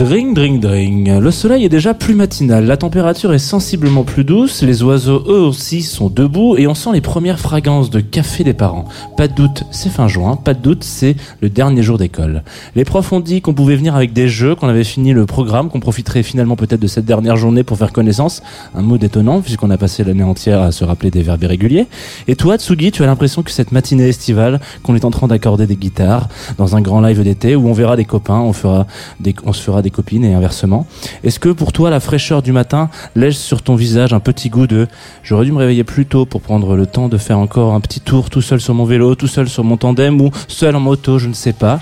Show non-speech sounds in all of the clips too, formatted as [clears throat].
Dring, dring, dring. Le soleil est déjà plus matinal, la température est sensiblement plus douce, les oiseaux eux aussi sont debout et on sent les premières fragrances de café des parents. Pas de doute, c'est fin juin, pas de doute, c'est le dernier jour d'école. Les profs ont dit qu'on pouvait venir avec des jeux, qu'on avait fini le programme, qu'on profiterait finalement peut-être de cette dernière journée pour faire connaissance. Un mot détonnant puisqu'on a passé l'année entière à se rappeler des verbes irréguliers. Et toi, Tsugi, tu as l'impression que cette matinée estivale, qu'on est en train d'accorder des guitares dans un grand live d'été où on verra des copains, on fera des, on se fera des copines et inversement. Est-ce que pour toi la fraîcheur du matin laisse sur ton visage un petit goût de j'aurais dû me réveiller plus tôt pour prendre le temps de faire encore un petit tour tout seul sur mon vélo, tout seul sur mon tandem ou seul en moto, je ne sais pas.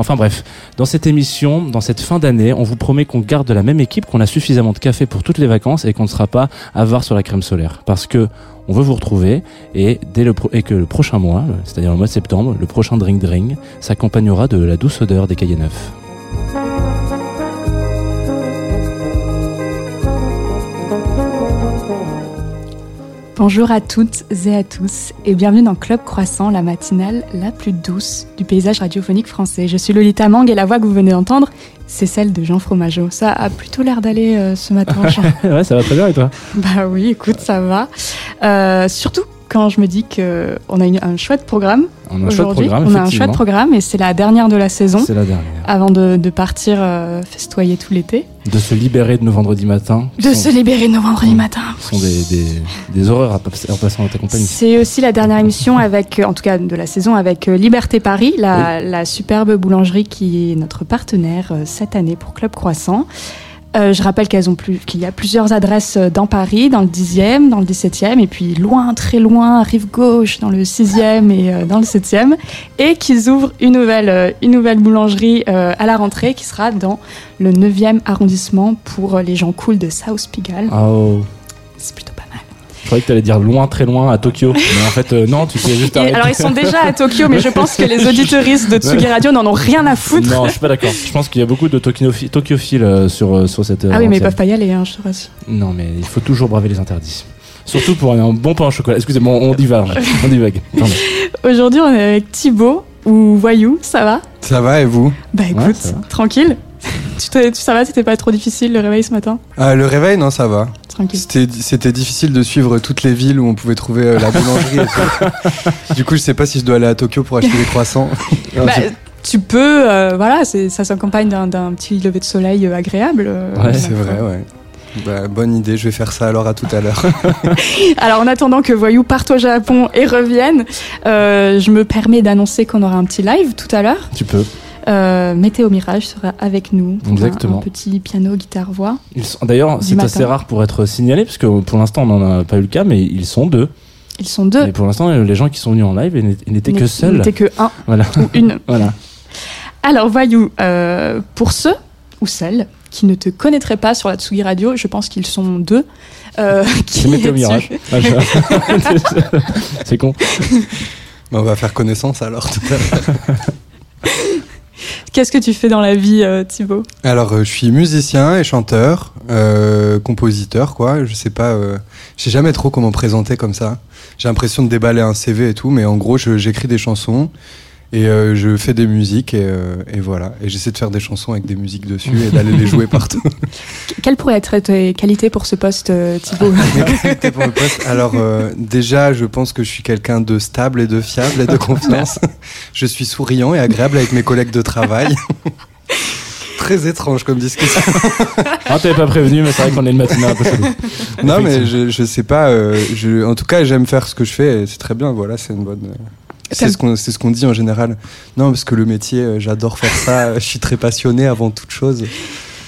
Enfin bref, dans cette émission, dans cette fin d'année, on vous promet qu'on garde la même équipe, qu'on a suffisamment de café pour toutes les vacances et qu'on ne sera pas avare sur la crème solaire. Parce que on veut vous retrouver et dès le pro- et que le prochain mois, c'est-à-dire le mois de septembre, le prochain drink drink s'accompagnera de la douce odeur des cahiers neufs. Bonjour à toutes et à tous et bienvenue dans Club Croissant, la matinale la plus douce du paysage radiophonique français. Je suis Lolita Mang et la voix que vous venez d'entendre, c'est celle de Jean Fromageau. Ça a plutôt l'air d'aller euh, ce matin, Jean. [laughs] ouais, ça va très bien et toi? Bah oui, écoute, ça va. Euh, surtout quand je me dis que on a une- un chouette programme aujourd'hui. on a un chouette programme et c'est la dernière de la saison C'est la dernière. avant de, de partir euh, festoyer tout l'été. De se libérer de nos vendredis matins. De se libérer de nos vendredis matins. qui sont des, des, des horreurs à, pas- en passant dans ta compagnie. C'est aussi la dernière émission avec, euh, en tout cas de la saison, avec euh, Liberté Paris, la, la superbe boulangerie qui est notre partenaire cette année pour Club Croissant. Euh, je rappelle qu'elles ont plus, qu'il y a plusieurs adresses euh, dans Paris, dans le 10e, dans le 17e, et puis loin, très loin, rive gauche, dans le 6e et euh, dans le 7e, et qu'ils ouvrent une nouvelle, euh, une nouvelle boulangerie euh, à la rentrée qui sera dans le 9e arrondissement pour euh, les gens cool de South Pigalle. Oh, C'est plutôt croyais que tu allais dire loin, très loin, à Tokyo. [laughs] Mais en fait, euh, non, tu t'es juste arrêté. alors ils sont déjà à Tokyo, mais je pense que les [laughs] auditeuristes de Tsugi Radio n'en ont rien à foutre. Non, je suis pas d'accord. Je pense qu'il y a beaucoup de tokyo- tokyophiles euh, sur, euh, sur cette. ah oui, mais ils peuvent pas y aller, hein, je te rassure. Non, mais il faut toujours braver les interdits. Surtout pour un bon pain au chocolat. Excusez-moi, on divague. On divague. [laughs] Aujourd'hui, on est avec Thibaut ou Voyou, ça va? Ça va et vous? Bah écoute, tranquille. Tu, ça va, c'était pas trop difficile le réveil ce matin? Ah, Le réveil, non, ça va. Tranquille. C'était difficile de suivre toutes les villes où on pouvait trouver euh, la boulangerie et. [laughs] Du coup, je sais pas si je dois aller à Tokyo pour acheter des croissants. [laughs] Bah, tu peux, euh, voilà, ça s'accompagne d'un, petit lever de soleil euh, agréable. euh, Ouais, C'est vrai, ouais. Bah, bonne idée, je vais faire ça alors à tout à l'heure. [laughs] Alors en attendant que Voyou parte au Japon et revienne, euh, je me permets d'annoncer qu'on aura un petit live tout à l'heure. Tu peux. Euh, Météo Mirage sera avec nous. pour Exactement. Un, petit piano, guitare, voix. Ils D'ailleurs, c'est assez rare pour être signalé, parce que pour l'instant, on n'en a pas eu le cas, mais ils sont deux. Ils sont deux. Et pour l'instant, les gens qui sont venus en live ils n'étaient- ils que Ils seuls. n'étaient que un [laughs] Voilà. ou une. [laughs] voilà. Alors, Voyou, euh, pour ceux ou celles qui ne te connaîtraient pas sur la Tsugi Radio, je pense qu'ils sont deux. Euh, [laughs] qui C'est Météo Mirage. Ah, c'est con. Bah, on va faire connaissance alors tout à l'heure. Qu'est-ce que tu fais dans la vie, euh, Thibaut? Alors, euh, je suis musicien et chanteur, euh, compositeur, quoi. Je sais pas, euh, je sais jamais trop comment présenter comme ça. J'ai l'impression de déballer un CV et tout, mais en gros, j'écris des chansons et euh, je fais des musiques et, euh, et voilà. Et j'essaie de faire des chansons avec des musiques dessus et d'aller les jouer partout. [laughs] Quelles pourraient être tes qualités pour ce poste, euh, Thibaut [laughs] pour le poste. Alors euh, déjà, je pense que je suis quelqu'un de stable et de fiable et de confiance. je suis souriant et agréable avec mes collègues de travail. [laughs] Très étrange comme discussion. Ah, t'avais pas prévenu, mais c'est vrai qu'on est le matin un peu chelou. non, mais je, je sais pas. euh, je, en tout cas, j'aime faire ce que je fais et c'est très bien. Voilà, c'est une bonne. C'est ce qu'on c'est ce qu'on dit en général. Non, parce que le métier, euh, j'adore faire ça. [laughs] Je suis très passionné avant toute chose.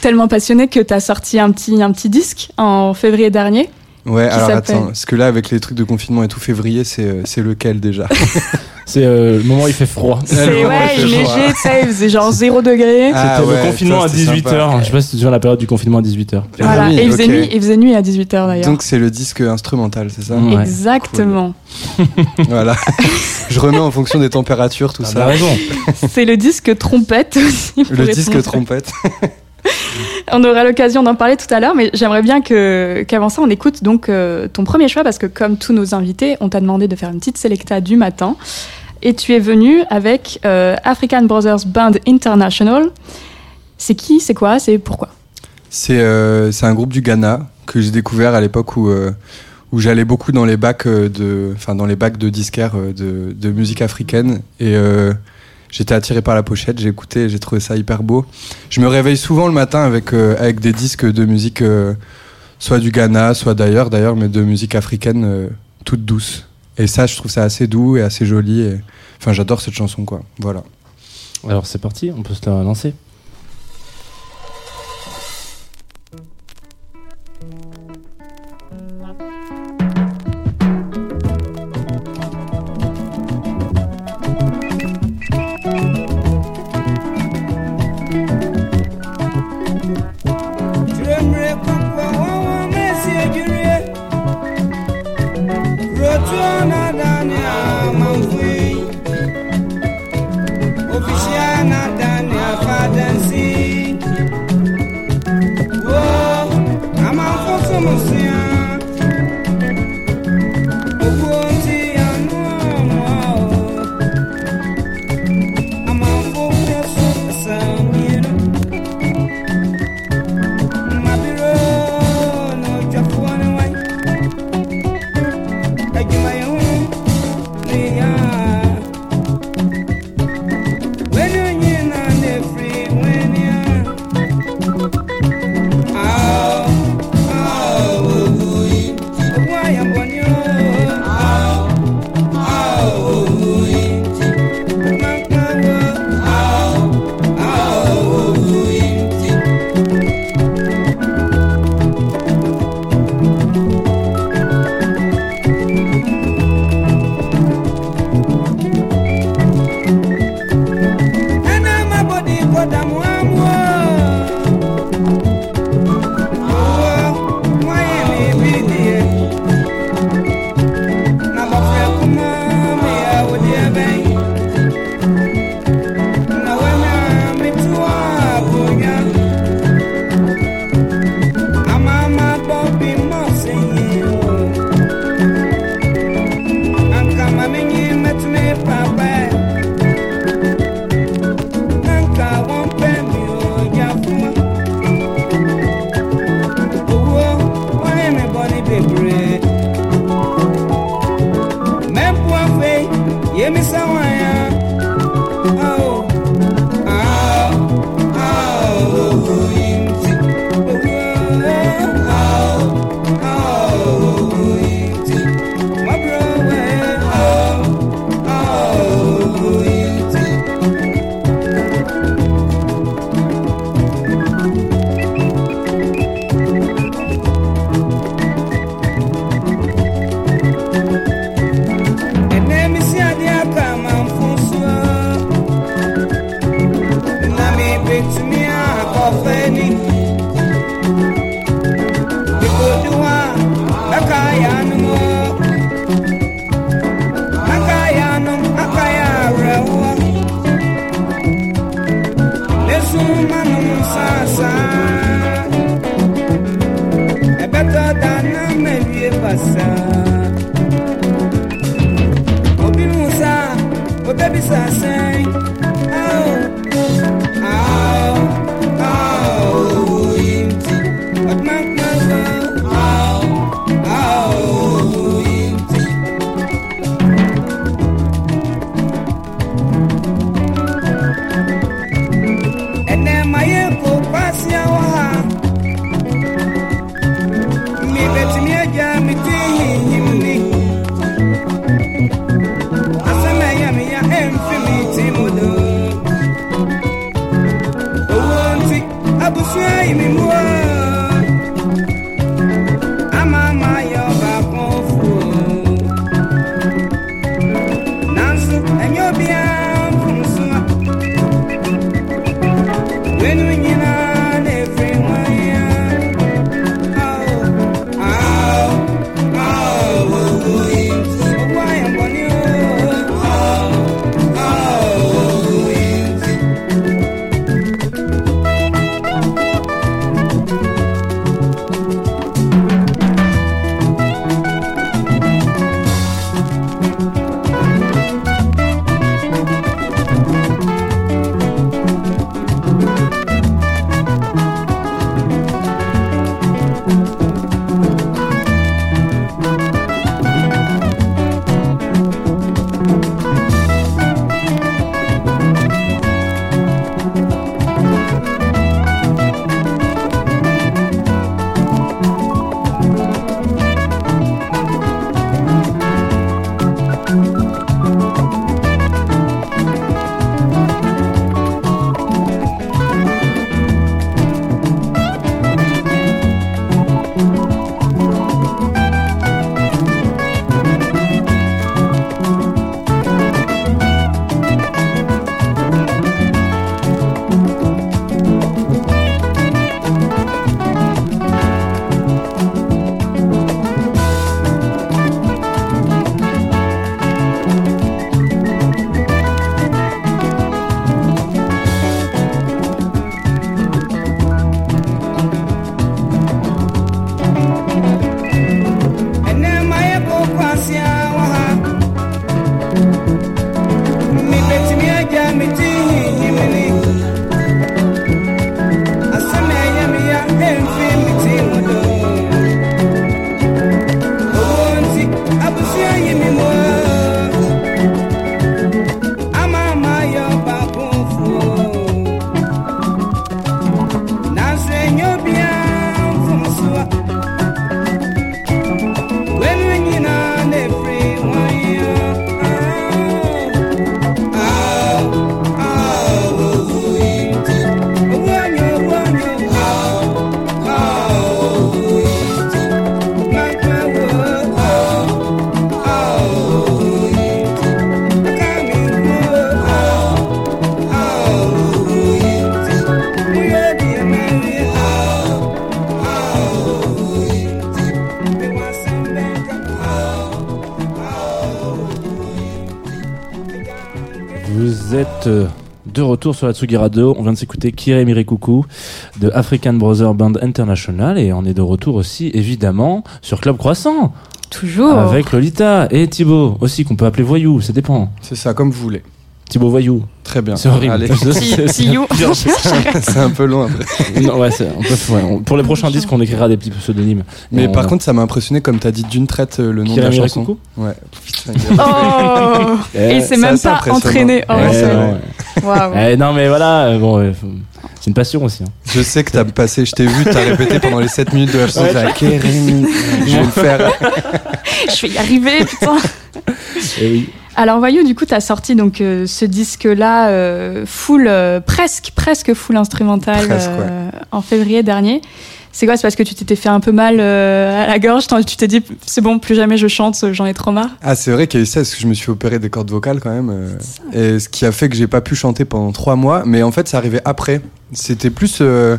Tellement passionné que tu as sorti un petit, un petit disque en février dernier. Ouais, alors attends, parce que là, avec les trucs de confinement et tout, février, c'est euh, c'est lequel déjà? [laughs] C'est euh, le moment où il fait froid. C'est ouais, il fait léger, froid. tu sais, il faisait genre 0 degré. Ah C'était ouais, le confinement ça, à c'était 18h. sympa. Je sais pas si souviens de la période du confinement à 18h. Voilà. Ah et il faisait, nuit, il faisait nuit à 18h d'ailleurs. Donc c'est le disque instrumental, c'est ça? Ouais. Exactement. [laughs] Voilà. je remets en fonction des températures, tout T'as ça. raison. C'est le disque trompette aussi. Le disque trompette. [laughs] on aura l'occasion d'en parler tout à l'heure, mais j'aimerais bien qu'avant ça, on écoute donc euh, ton premier choix parce que comme tous nos invités, on t'a demandé de faire une petite sélecta du matin. Et tu es venu avec euh, African Brothers Band International. C'est qui C'est quoi C'est pourquoi? C'est euh, un groupe du Ghana que j'ai découvert à l'époque où où j'allais beaucoup dans les bacs de enfin dans les bacs de disquaires de, de musique africaine. Et j'étais attiré par la pochette, j'ai écouté, j'ai trouvé ça hyper beau. Je me réveille souvent le matin avec euh, avec des disques de musique euh, soit du Ghana, soit d'ailleurs d'ailleurs mais de musique africaine euh, toute douce. Et ça je trouve ça assez doux et assez joli enfin j'adore cette chanson quoi. Voilà. Alors c'est parti, on peut se la lancer. Sur la Tsugi Radio. On vient de s'écouter Kire Mirikuku de African Brother Band International et on est de retour aussi évidemment sur Club Croissant Toujours. avec Lolita et Thibaut aussi qu'on peut appeler Voyou, ça dépend. C'est ça, comme vous voulez. Thibaut Voyou, Très bien. c'est horrible. [laughs] [laughs] C'est un peu long après. Non, ouais, c'est- on peut- ouais, on- pour les prochains disques, on écrira des petits pseudonymes. Mais on- par contre, ça m'a impressionné comme t'as dit d'une traite euh, le nom de la chanson. Ouais. Putain, Oh [laughs] Et c'est même pas entraîné. Oh, Ouais, Eh, non mais voilà, euh, bon, euh, c'est une passion aussi. hein. Je sais que t'as passé, je t'ai vu, t'as répété pendant les 7 minutes de la chanson. Ouais. t'as Rémi, je vais le faire. [laughs] Je vais y arriver, putain. Eh oui. Alors voyou, du coup, t'as sorti donc euh, ce disque-là euh, full, euh, presque, presque full instrumental Presque, euh, en février dernier. C'est quoi C'est parce que tu t'étais fait un peu mal euh, à la gorge Tu t'es dit, c'est bon, plus jamais je chante, j'en ai trop marre. Ah, c'est vrai qu'il y a eu ça, parce que je me suis opéré des cordes vocales quand même. euh, et ce qui a fait que j'ai pas pu chanter pendant 3 mois. Mais en fait, ça arrivait après. C'était plus euh,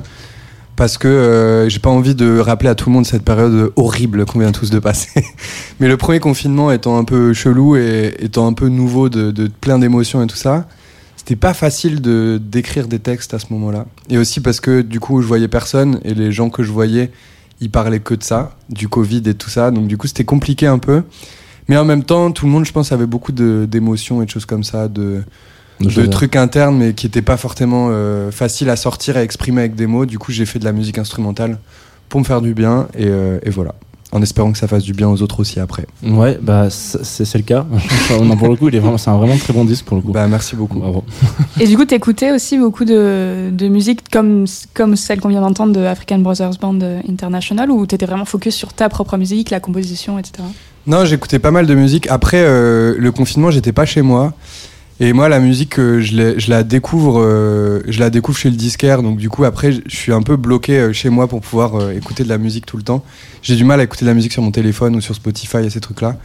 parce que j'ai pas envie de rappeler à tout le monde cette période horrible qu'on vient tous de passer. [laughs] mais le premier confinement étant un peu chelou et étant un peu nouveau de, de plein d'émotions et tout ça, c'était pas facile de d'écrire des textes à ce moment-là. Et aussi parce que du coup, je voyais personne et les gens que je voyais, ils parlaient que de ça, du Covid et tout ça. Donc du coup, c'était compliqué un peu. Mais en même temps, tout le monde, je pense, avait beaucoup d'émotions et de choses comme ça, de, de trucs internes, mais qui n'étaient pas forcément euh, faciles à sortir et à exprimer avec des mots. Du coup, j'ai fait de la musique instrumentale pour me faire du bien, et, euh, et voilà. En espérant que ça fasse du bien aux autres aussi après. Ouais, bah c'est le cas. non, pour le coup, il est vraiment, c'est un vraiment très bon disque pour le coup. Bah, merci beaucoup. Bravo. Et du coup, t'écoutais aussi beaucoup de, de musique comme, comme celle qu'on vient d'entendre de African Brothers Band International, ou t'étais vraiment focus sur ta propre musique, la composition, etc. Non, j'écoutais pas mal de musique. Après euh, le confinement, j'étais pas chez moi. Et moi, la musique, euh, je, la découvre, euh, je la découvre chez le disquaire. Donc du coup, après, je suis un peu bloqué euh, chez moi pour pouvoir écouter de la musique tout le temps. J'ai du mal à écouter de la musique sur mon téléphone ou sur Spotify et ces trucs-là.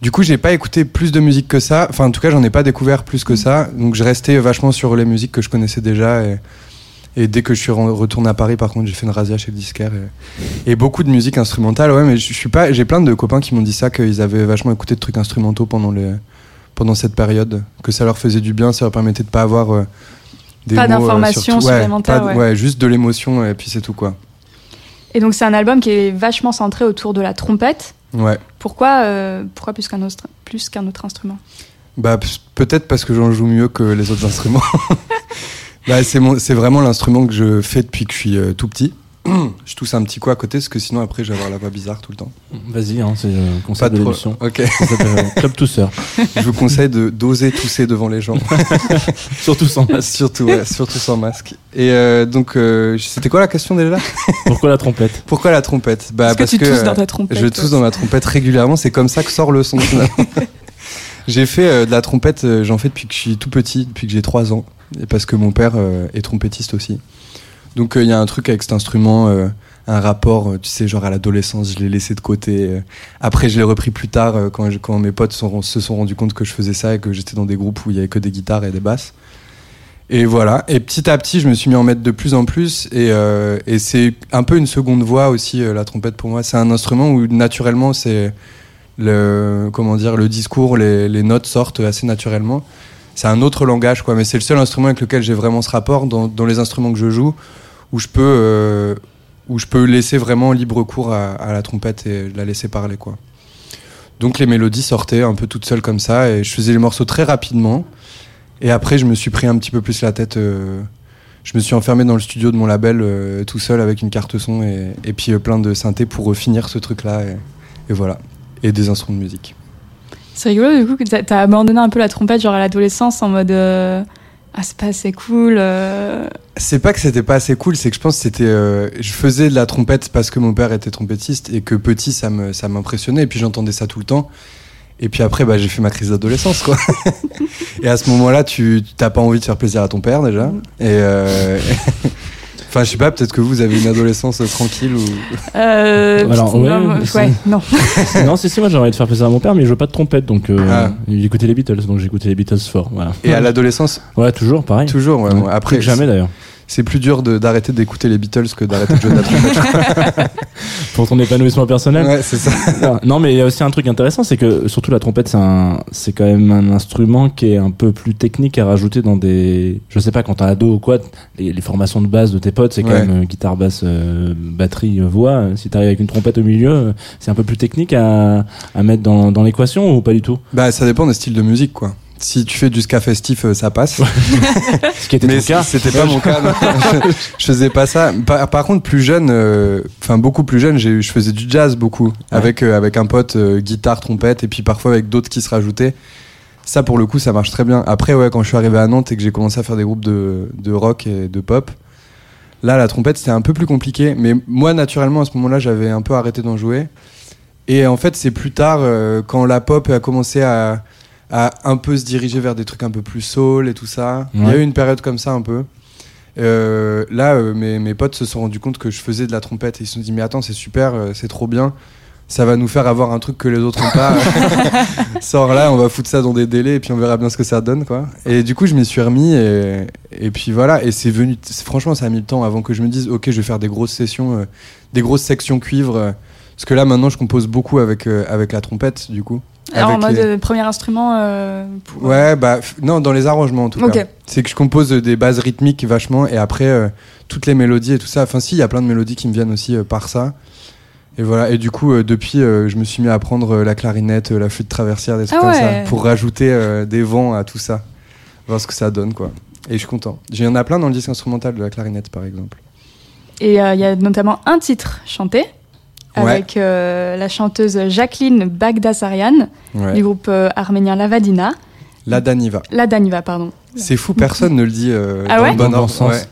Du coup, j'ai pas écouté plus de musique que ça. Enfin, en tout cas, j'en ai pas découvert plus que ça. Donc, je restais vachement sur les musiques que je connaissais déjà. Et, dès que je suis re- retourné à Paris, par contre, j'ai fait une razzia chez le disquaire. Et, et beaucoup de musique instrumentale. Ouais, mais je suis pas. J'ai plein de copains qui m'ont dit ça, qu'ils avaient vachement écouté de trucs instrumentaux pendant les, pendant cette période, que ça leur faisait du bien, ça leur permettait de pas avoir euh, des Pas euh, d'informations. Ouais, supplémentaires, de- ouais. juste de l'émotion et puis c'est tout quoi. Et donc, c'est un album qui est vachement centré autour de la trompette. Ouais. Pourquoi, euh, pourquoi plus qu'un autre, plus qu'un autre instrument? Bah peut-être parce que j'en joue mieux que les autres instruments. [laughs] bah, c'est mon- c'est vraiment l'instrument que je fais depuis que je suis euh, tout petit. [clears throat] je tousse un petit coup à côté parce que sinon après je vais avoir la voix bizarre tout le temps. Vas-y, hein, c'est le Pas concept de l'émission. Ok. Euh, Club Tousseur. [laughs] je vous conseille de d'oser tousser devant les gens. [laughs] Surtout sans masque. surtout, ouais, surtout sans masque. Et euh, donc euh, c'était quoi la question déjà? Pourquoi la trompette? Pourquoi la trompette? Bah Parce que tu que tousses dans ta trompette. Je tousse dans ma trompette régulièrement, c'est comme ça que sort le son. [laughs] j'ai fait euh, de la trompette, j'en fais depuis que je suis tout petit, depuis que j'ai 3 ans, et parce que mon père euh, est trompettiste aussi. Donc euh, il y a un truc avec cet instrument, euh, un rapport, euh, tu sais, genre à l'adolescence, je l'ai laissé de côté. euh. Après, je l'ai repris plus tard euh, quand, mes potes se sont rendus compte que je faisais ça et que j'étais dans des groupes où il y avait que des guitares et des basses. Et voilà. Et petit à petit, je me suis mis à en mettre de plus en plus. Et, euh, c'est un peu une seconde voix aussi, euh, la trompette pour moi. C'est un instrument où naturellement, c'est le, comment dire, le discours, les notes sortent assez naturellement. C'est un autre langage, quoi. Mais c'est le seul instrument avec lequel j'ai vraiment ce rapport dans, les instruments que je joue, où je peux, euh, où je peux laisser vraiment libre cours à, la trompette et la laisser parler, quoi. Donc les mélodies sortaient un peu toutes seules comme ça, et je faisais les morceaux très rapidement. Et après, je me suis pris un petit peu plus la tête. euh, je me suis enfermé dans le studio de mon label euh, tout seul avec une carte son et, puis plein de synthés pour finir ce truc-là. Et voilà. Et des instruments de musique. C'est rigolo, du coup, que t'as- abandonné un peu la trompette, genre à l'adolescence, en mode euh, Ah, c'est pas assez cool. euh. C'est pas que c'était pas assez cool, c'est que je pense que c'était. euh, je faisais de la trompette parce que mon père était trompettiste et que petit ça me ça m'impressionnait et puis j'entendais ça tout le temps. Et puis après bah j'ai fait ma crise d'adolescence quoi. [laughs] et à ce moment-là tu t'as pas envie de faire plaisir à ton père déjà. Et euh, [laughs] enfin je sais pas peut-être que vous avez une adolescence euh, tranquille ou. Euh, Alors, ouais, non, ouais, non. [laughs] Non, c'est si, moi j'aurais envie de faire plaisir à mon père, mais il joue pas de trompette, donc euh, Ah. il écoutait les Beatles, donc j'écoutais les Beatles fort. Voilà. Et à l'adolescence Ouais, toujours, pareil. toujours. ouais, après plus jamais d'ailleurs. c'est plus dur de- d'arrêter d'écouter les Beatles que d'arrêter de jouer de la trompette. [laughs] Pour ton épanouissement personnel. ouais, c'est ça. [laughs] Non, mais il y a aussi un truc intéressant, c'est que surtout la trompette, c'est un, c'est quand même un instrument qui est un peu plus technique à rajouter dans des, je sais pas, quand t'es ado ou quoi, les, les formations de base de tes potes, c'est quand Ouais. même euh, guitare, basse, euh, batterie, euh, voix. Si t'arrives avec une trompette au milieu, c'est un peu plus technique à, à mettre dans, dans l'équation ou pas du tout? Bah, ça dépend des styles de musique, quoi. Si tu fais du ska festif, euh, ça passe. [laughs] Ce qui était Mais cas. c'était pas mon cas. non. [laughs] je, faisais pas ça. Par, par contre, plus jeune, euh, enfin beaucoup plus jeune, j'ai, je faisais du jazz beaucoup avec euh, avec un pote, euh, guitare, trompette, et puis parfois avec d'autres qui se rajoutaient. Ça, pour le coup, ça marche très bien. Après, ouais, quand je suis arrivé à Nantes et que j'ai commencé à faire des groupes de, de rock et de pop, là, la trompette, c'était un peu plus compliqué. Mais moi, naturellement, à ce moment-là, j'avais un peu arrêté d'en jouer. Et en fait, c'est plus tard, quand la pop a commencé à, à un peu se diriger vers des trucs un peu plus soul et tout ça. Il y a eu une période comme ça un peu. Euh, là, euh, mes, mes potes se sont rendus compte que je faisais de la trompette et ils se sont dit mais attends c'est super, euh, c'est trop bien. Ça va nous faire avoir un truc que les autres ont pas. [laughs] Sors là, on va foutre ça dans des délais et puis on verra bien ce que ça donne quoi. Et du coup je m'y suis remis et, et puis voilà et c'est venu. Franchement ça a mis le temps avant que je me dise ok je vais faire des grosses sessions, euh, des grosses sections cuivre. parce que là maintenant je compose beaucoup avec avec la trompette du coup. Alors, en mode les- euh, premier instrument. euh, pour- Ouais, bah, non, dans les arrangements en tout cas. C'est que je compose euh, des bases rythmiques vachement et après euh, toutes les mélodies et tout ça. Enfin, si, il y a plein de mélodies qui me viennent aussi euh, par ça. Et voilà, et du coup, depuis, je me suis mis à apprendre la clarinette, la flûte traversière, des trucs Ah comme ouais. ça, pour rajouter des vents à tout ça. Voir ce que ça donne, quoi. Et je suis content. Il y en a plein dans le disque instrumental de la clarinette, par exemple. Et il y a notamment un titre chanté Ouais. avec euh, la chanteuse Jacqueline Bagdasarian Ouais. du groupe euh, arménien Lavadina. La Daniva. La Daniva, pardon. C'est fou, personne ne le dit euh, Ah dans ouais le bon Dans sens.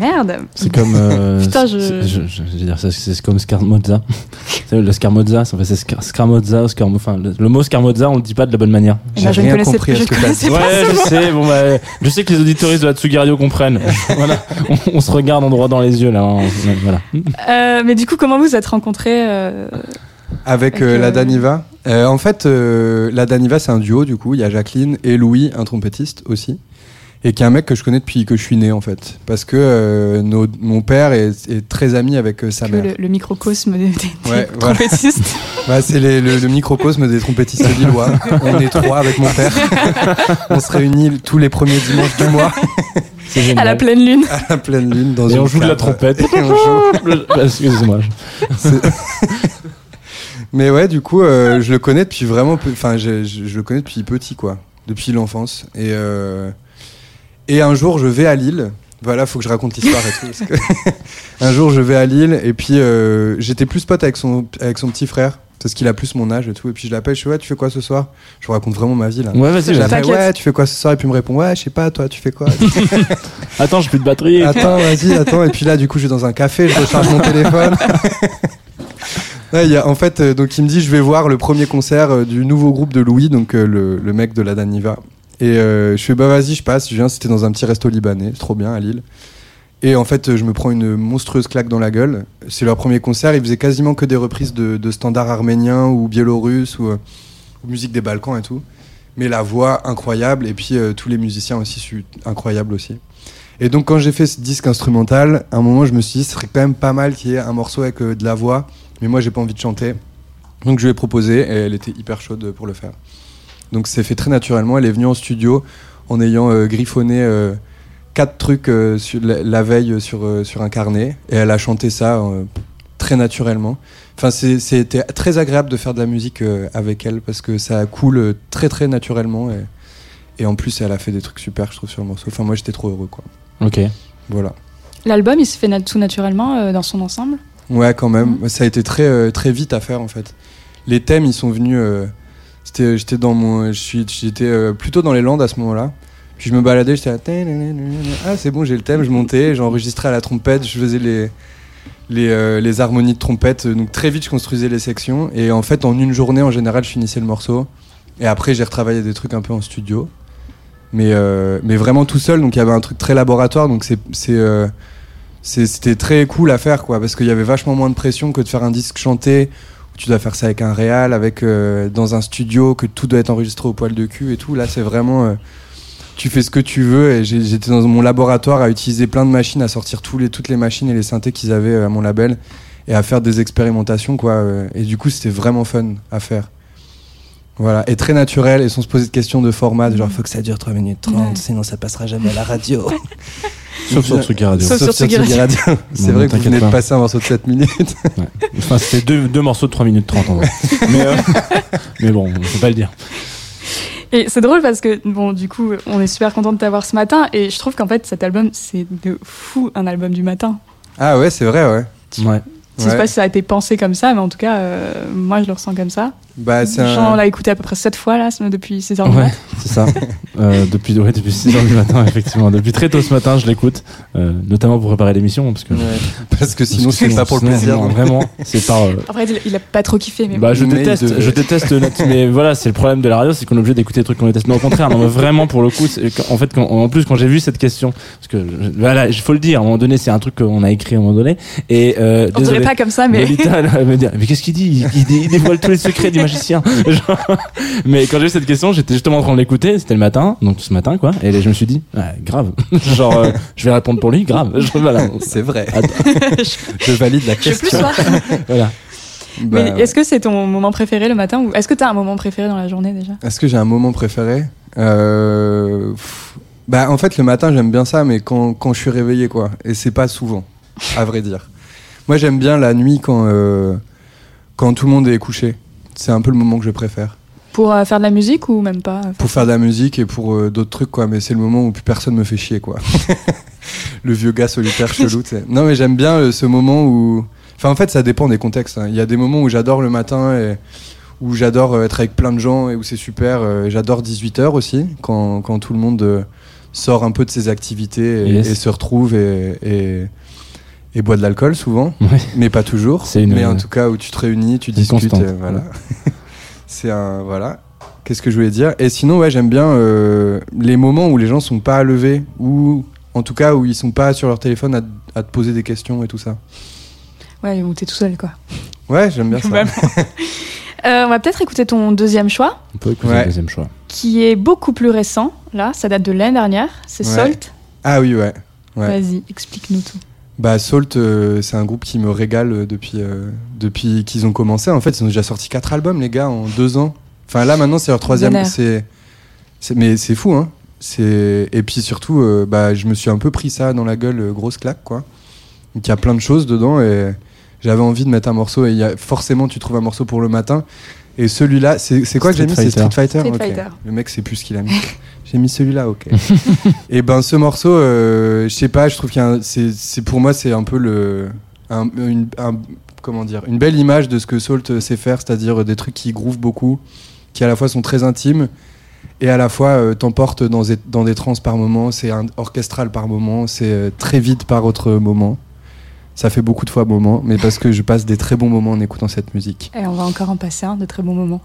Merde C'est comme. euh, [laughs] Putain, je- je, je- je veux dire, ça, c'est comme Scarmozza. [laughs] Le Scarmozza, c'est en fait, c'est Scar- Scramozza, ou Scarmo- enfin, le, le mot Scarmozza, on le dit pas de la bonne manière. Eh J'ai ben, je ne rien connaissais- compris à ce que t'as connaissais dit. Ouais, je sais. Bon, bah, je sais que les auditoristes de la Tsugi Radio comprennent. [laughs] voilà, on, on se regarde en droit dans les yeux là. hein. Voilà. Euh, mais du coup, comment vous êtes rencontrés euh, Avec Avec, euh, la Daniva. Euh, en fait, euh, la Daniva, c'est un duo, du coup. Il y a Jacqueline et Louis, un trompettiste aussi. Et qui est un mec que je connais depuis que je suis né, en fait. Parce que euh, nos- mon père est, est très ami avec euh, sa que mère. le, le microcosme des, des- des Ouais, voilà. trompettistes [laughs] Bah, c'est les- le, le microcosme des trompettistes lillois. On est trois avec mon père. [laughs] on se réunit tous les premiers dimanches du mois [laughs] C'est à la pleine lune. à la pleine lune. Dans Et une on joue de la trompette. Joue. Bah, Excusez-moi. Mais ouais, du coup, euh, je le connais depuis vraiment. Enfin, je, je- je le connais depuis petit, quoi. Depuis l'enfance. Et, euh, et un jour, je vais à Lille. Voilà, faut que je raconte l'histoire et tout. que- [laughs] un jour, je vais à Lille et puis euh, j'étais plus pote avec son, avec son petit frère. Parce qu'il a plus mon âge et tout. Et puis je l'appelle, je fais Ouais, tu fais quoi ce soir? Je vous raconte vraiment ma vie là. Ouais, vas-y, Je l'appelle, ouais, tu fais quoi ce soir? Et puis il me répond, ouais, je sais pas, toi, tu fais quoi? [laughs] Attends, j'ai plus de batterie. Attends, vas-y, attends. Et puis là, du coup, je vais dans un café, je recharge mon téléphone. [laughs] Ouais, il y a, en fait, euh, donc il me dit, je vais voir le premier concert euh, du nouveau groupe de Louis, donc euh, le, le mec de la Daniva. Et euh, je fais, bah vas-y, je passe. Je viens, c'était dans un petit resto libanais, trop bien à Lille. Et en fait, je me prends une monstrueuse claque dans la gueule. C'est leur premier concert. Ils faisaient quasiment que des reprises de, standards arméniens ou biélorusses ou, euh, ou musique des Balkans et tout. Mais la voix incroyable et puis euh, tous les musiciens aussi incroyables aussi. Et donc quand j'ai fait ce disque instrumental, à un moment je me suis dit ce serait quand même pas mal qu'il y ait un morceau avec de la voix, mais moi j'ai pas envie de chanter. Donc je lui ai proposé et elle était hyper chaude pour le faire. Donc c'est fait très naturellement. Elle est venue en studio en ayant euh, griffonné euh, quatre trucs euh, sur la, la veille sur, euh, sur un carnet et elle a chanté ça euh, très naturellement. Enfin c'est- c'était très agréable de faire de la musique euh, avec elle parce que ça coule très très naturellement et, et en plus elle a fait des trucs super je trouve sur le morceau. Enfin moi j'étais trop heureux quoi. Ok. Voilà. L'album, il se fait tout naturellement euh, dans son ensemble? Ouais, quand même. Ça a été très, euh, très vite à faire en fait. Les thèmes, ils sont venus. Euh, c'était, j'étais dans mon, j'étais euh, plutôt dans les Landes à ce moment-là. Puis je me baladais, j'étais là, ah c'est bon, j'ai le thème, je montais, j'enregistrais à la trompette, je faisais les, les, euh, les harmonies de trompette. Donc très vite, je construisais les sections. Et en fait, en une journée, en général, je finissais le morceau. Et après, j'ai retravaillé des trucs un peu en studio. Mais, euh, mais vraiment tout seul, donc il y avait un truc très laboratoire. Donc c'est, euh, c'était très cool à faire, quoi, parce qu'il y avait vachement moins de pression que de faire un disque chanté. Tu dois faire ça avec un réal, avec euh, dans un studio, que tout doit être enregistré au poil de cul et tout. Là, c'est vraiment euh, tu fais ce que tu veux. Et j'étais dans mon laboratoire à utiliser plein de machines, à sortir tous les, toutes les machines et les synthés qu'ils avaient euh, à mon label et à faire des expérimentations, quoi. euh, Et du coup, c'était vraiment fun à faire. Voilà, et très naturel, et sans se poser de questions de format, genre faut que ça dure 3 minutes 30, Ouais. sinon ça passera jamais à la radio. [laughs] Sauf sur Tsugi Radio. Sauf sur Tsugi Radio. [laughs] C'est vrai que vous venez de pas. passer un morceau de 7 minutes. [laughs] Enfin, c'était deux, deux morceaux de 3 minutes 30 en vrai. [laughs] mais, euh, mais bon, faut pas le dire. Et c'est drôle parce que, bon, du coup, on est super content de t'avoir ce matin. Et je trouve qu'en fait, cet album, c'est de fou un album du matin. Ah ouais, c'est vrai, ouais. Ouais. Je sais Ouais. pas si ça a été pensé comme ça, mais en tout cas, euh, moi, je le ressens comme ça. Bah, c'est Jean un... l'a écouté à peu près 7 fois, là, depuis 6 heures du Ouais, mat. c'est ça. [laughs] Euh, depuis, ouais, depuis 6 heures du matin, effectivement. Depuis très tôt ce matin, je l'écoute. euh, notamment pour préparer l'émission. Parce que, Ouais. [laughs] Parce que sinon, c'est pas pour le plaisir. non, vraiment, c'est par. euh, Après, il- a pas trop kiffé, mais Bah, je Mais déteste, de- je déteste mais voilà, c'est le problème de la radio, c'est qu'on est obligé d'écouter des trucs qu'on déteste. Mais au contraire, non, mais vraiment, pour le coup, en fait, quand- en plus, quand j'ai vu cette question, parce que, voilà, il faut le dire, à un moment donné, c'est un truc qu'on a écrit à un moment donné, et, euh, désolé. Pas comme ça, mais. Lolita, elle va me dire, mais qu'est-ce qu'il dit? Il, il- il dévoile tous les secrets du magicien. [laughs] Genre, mais quand j'ai eu cette question, j'étais justement en train de l'écouter, c'était le matin, donc ce matin, quoi, et je me suis dit, ouais, grave. [laughs] Genre, euh, je vais répondre pour lui, grave. [laughs] Je- voilà. C'est vrai. Attends, Je valide la Je veux plus question. soir. voilà. Bah, mais est-ce que c'est ton moment préféré le matin ou est-ce que t'as un moment préféré dans la journée déjà? Est-ce que j'ai un moment préféré? Euh, Bah, en fait, le matin, j'aime bien ça, mais quand, quand je suis réveillé, quoi. Et c'est pas souvent, à vrai dire. Moi, j'aime bien la nuit quand, euh, quand tout le monde est couché. C'est un peu le moment que je préfère. Pour euh, faire de la musique ou même pas Pour faire de la musique et pour euh, d'autres trucs, quoi. Mais c'est le moment où plus personne me fait chier, quoi. [laughs] le vieux gars solitaire chelou, tu sais. Non, mais j'aime bien euh, ce moment où. Enfin, en fait, ça dépend des contextes. hein. Il y a des moments où j'adore le matin et où j'adore euh, être avec plein de gens et où c'est super. euh, J'adore 18h aussi, quand, quand tout le monde euh, sort un peu de ses activités et, Yes. et se retrouve et, et, et boit de l'alcool souvent, Ouais. mais pas toujours. C'est une- Mais en tout cas, où tu te réunis, tu discutes. et voilà. [laughs] c'est un. Voilà. Qu'est-ce que je voulais dire? Et sinon, ouais, j'aime bien euh, les moments où les gens sont pas à lever ou en tout cas où ils sont pas sur leur téléphone à, à te poser des questions et tout ça. Ouais, ou t'es tout seul quoi. Ouais, j'aime bien ça. [laughs] Euh, on va peut-être écouter ton deuxième choix, On peut écouter Ouais. le deuxième choix. qui est beaucoup plus récent. Là, ça date de l'année dernière. C'est Ouais. Salt. Ah oui, ouais. Ouais. Vas-y, explique-nous tout. Bah Salt, euh, c'est un groupe qui me régale euh, depuis, euh, depuis qu'ils ont commencé. En fait, ils ont déjà sorti quatre albums, les gars, en deux ans. Enfin là, maintenant, c'est leur troisième. C'est, mais c'est fou, hein. C'est et puis surtout, euh, bah, je me suis un peu pris ça dans la gueule, grosse claque, quoi. Donc il y a plein de choses dedans et j'avais envie de mettre un morceau. Et y a forcément, tu trouves un morceau pour le matin. Et celui-là, c'est, c'est quoi que j'ai mis Street C'est Street Fighter. Street Ok. Fighter. Le mec sait plus ce qu'il a mis. [laughs] J'ai mis celui-là, ok. [laughs] et ben ce morceau, euh, je sais pas, je trouve qu'il y a un- c'est, c'est pour moi c'est un peu le, un, une, un- comment dire, une belle image de ce que Salt sait faire, c'est-à-dire des trucs qui groovent beaucoup, qui à la fois sont très intimes et à la fois euh, t'emportent dans des, dans des trans par moment, c'est orchestral par moment, c'est euh, très vite par autre moment. Ça fait beaucoup de fois moment, mais parce que je passe des très bons moments en écoutant cette musique. Et on va encore en passer un de très bons moments.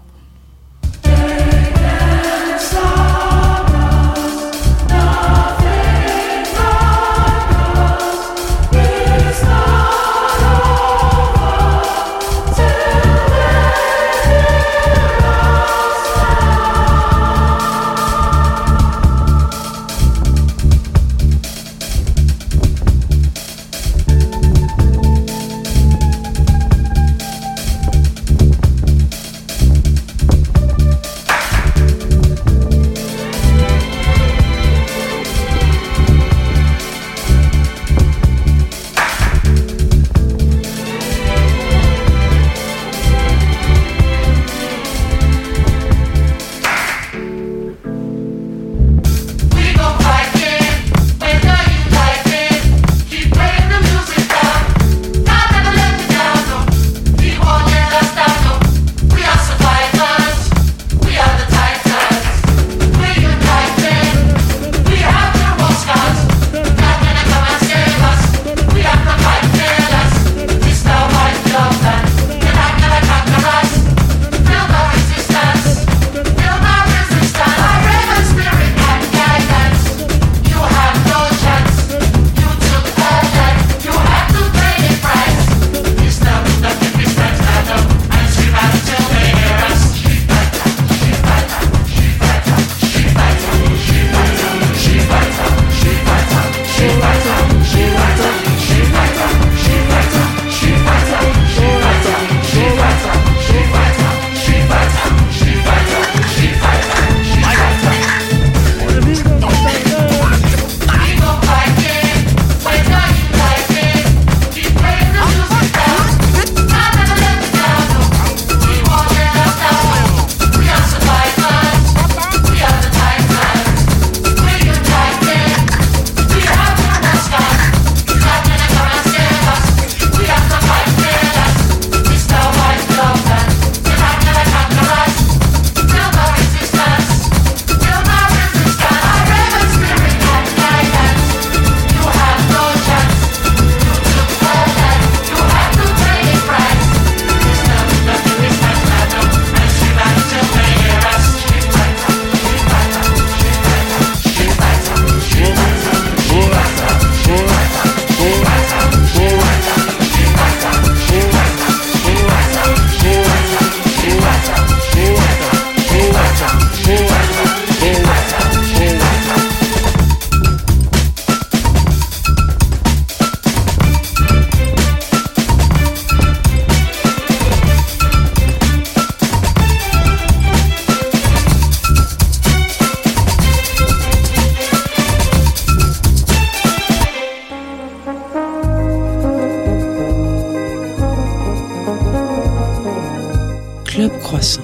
Club Croissant.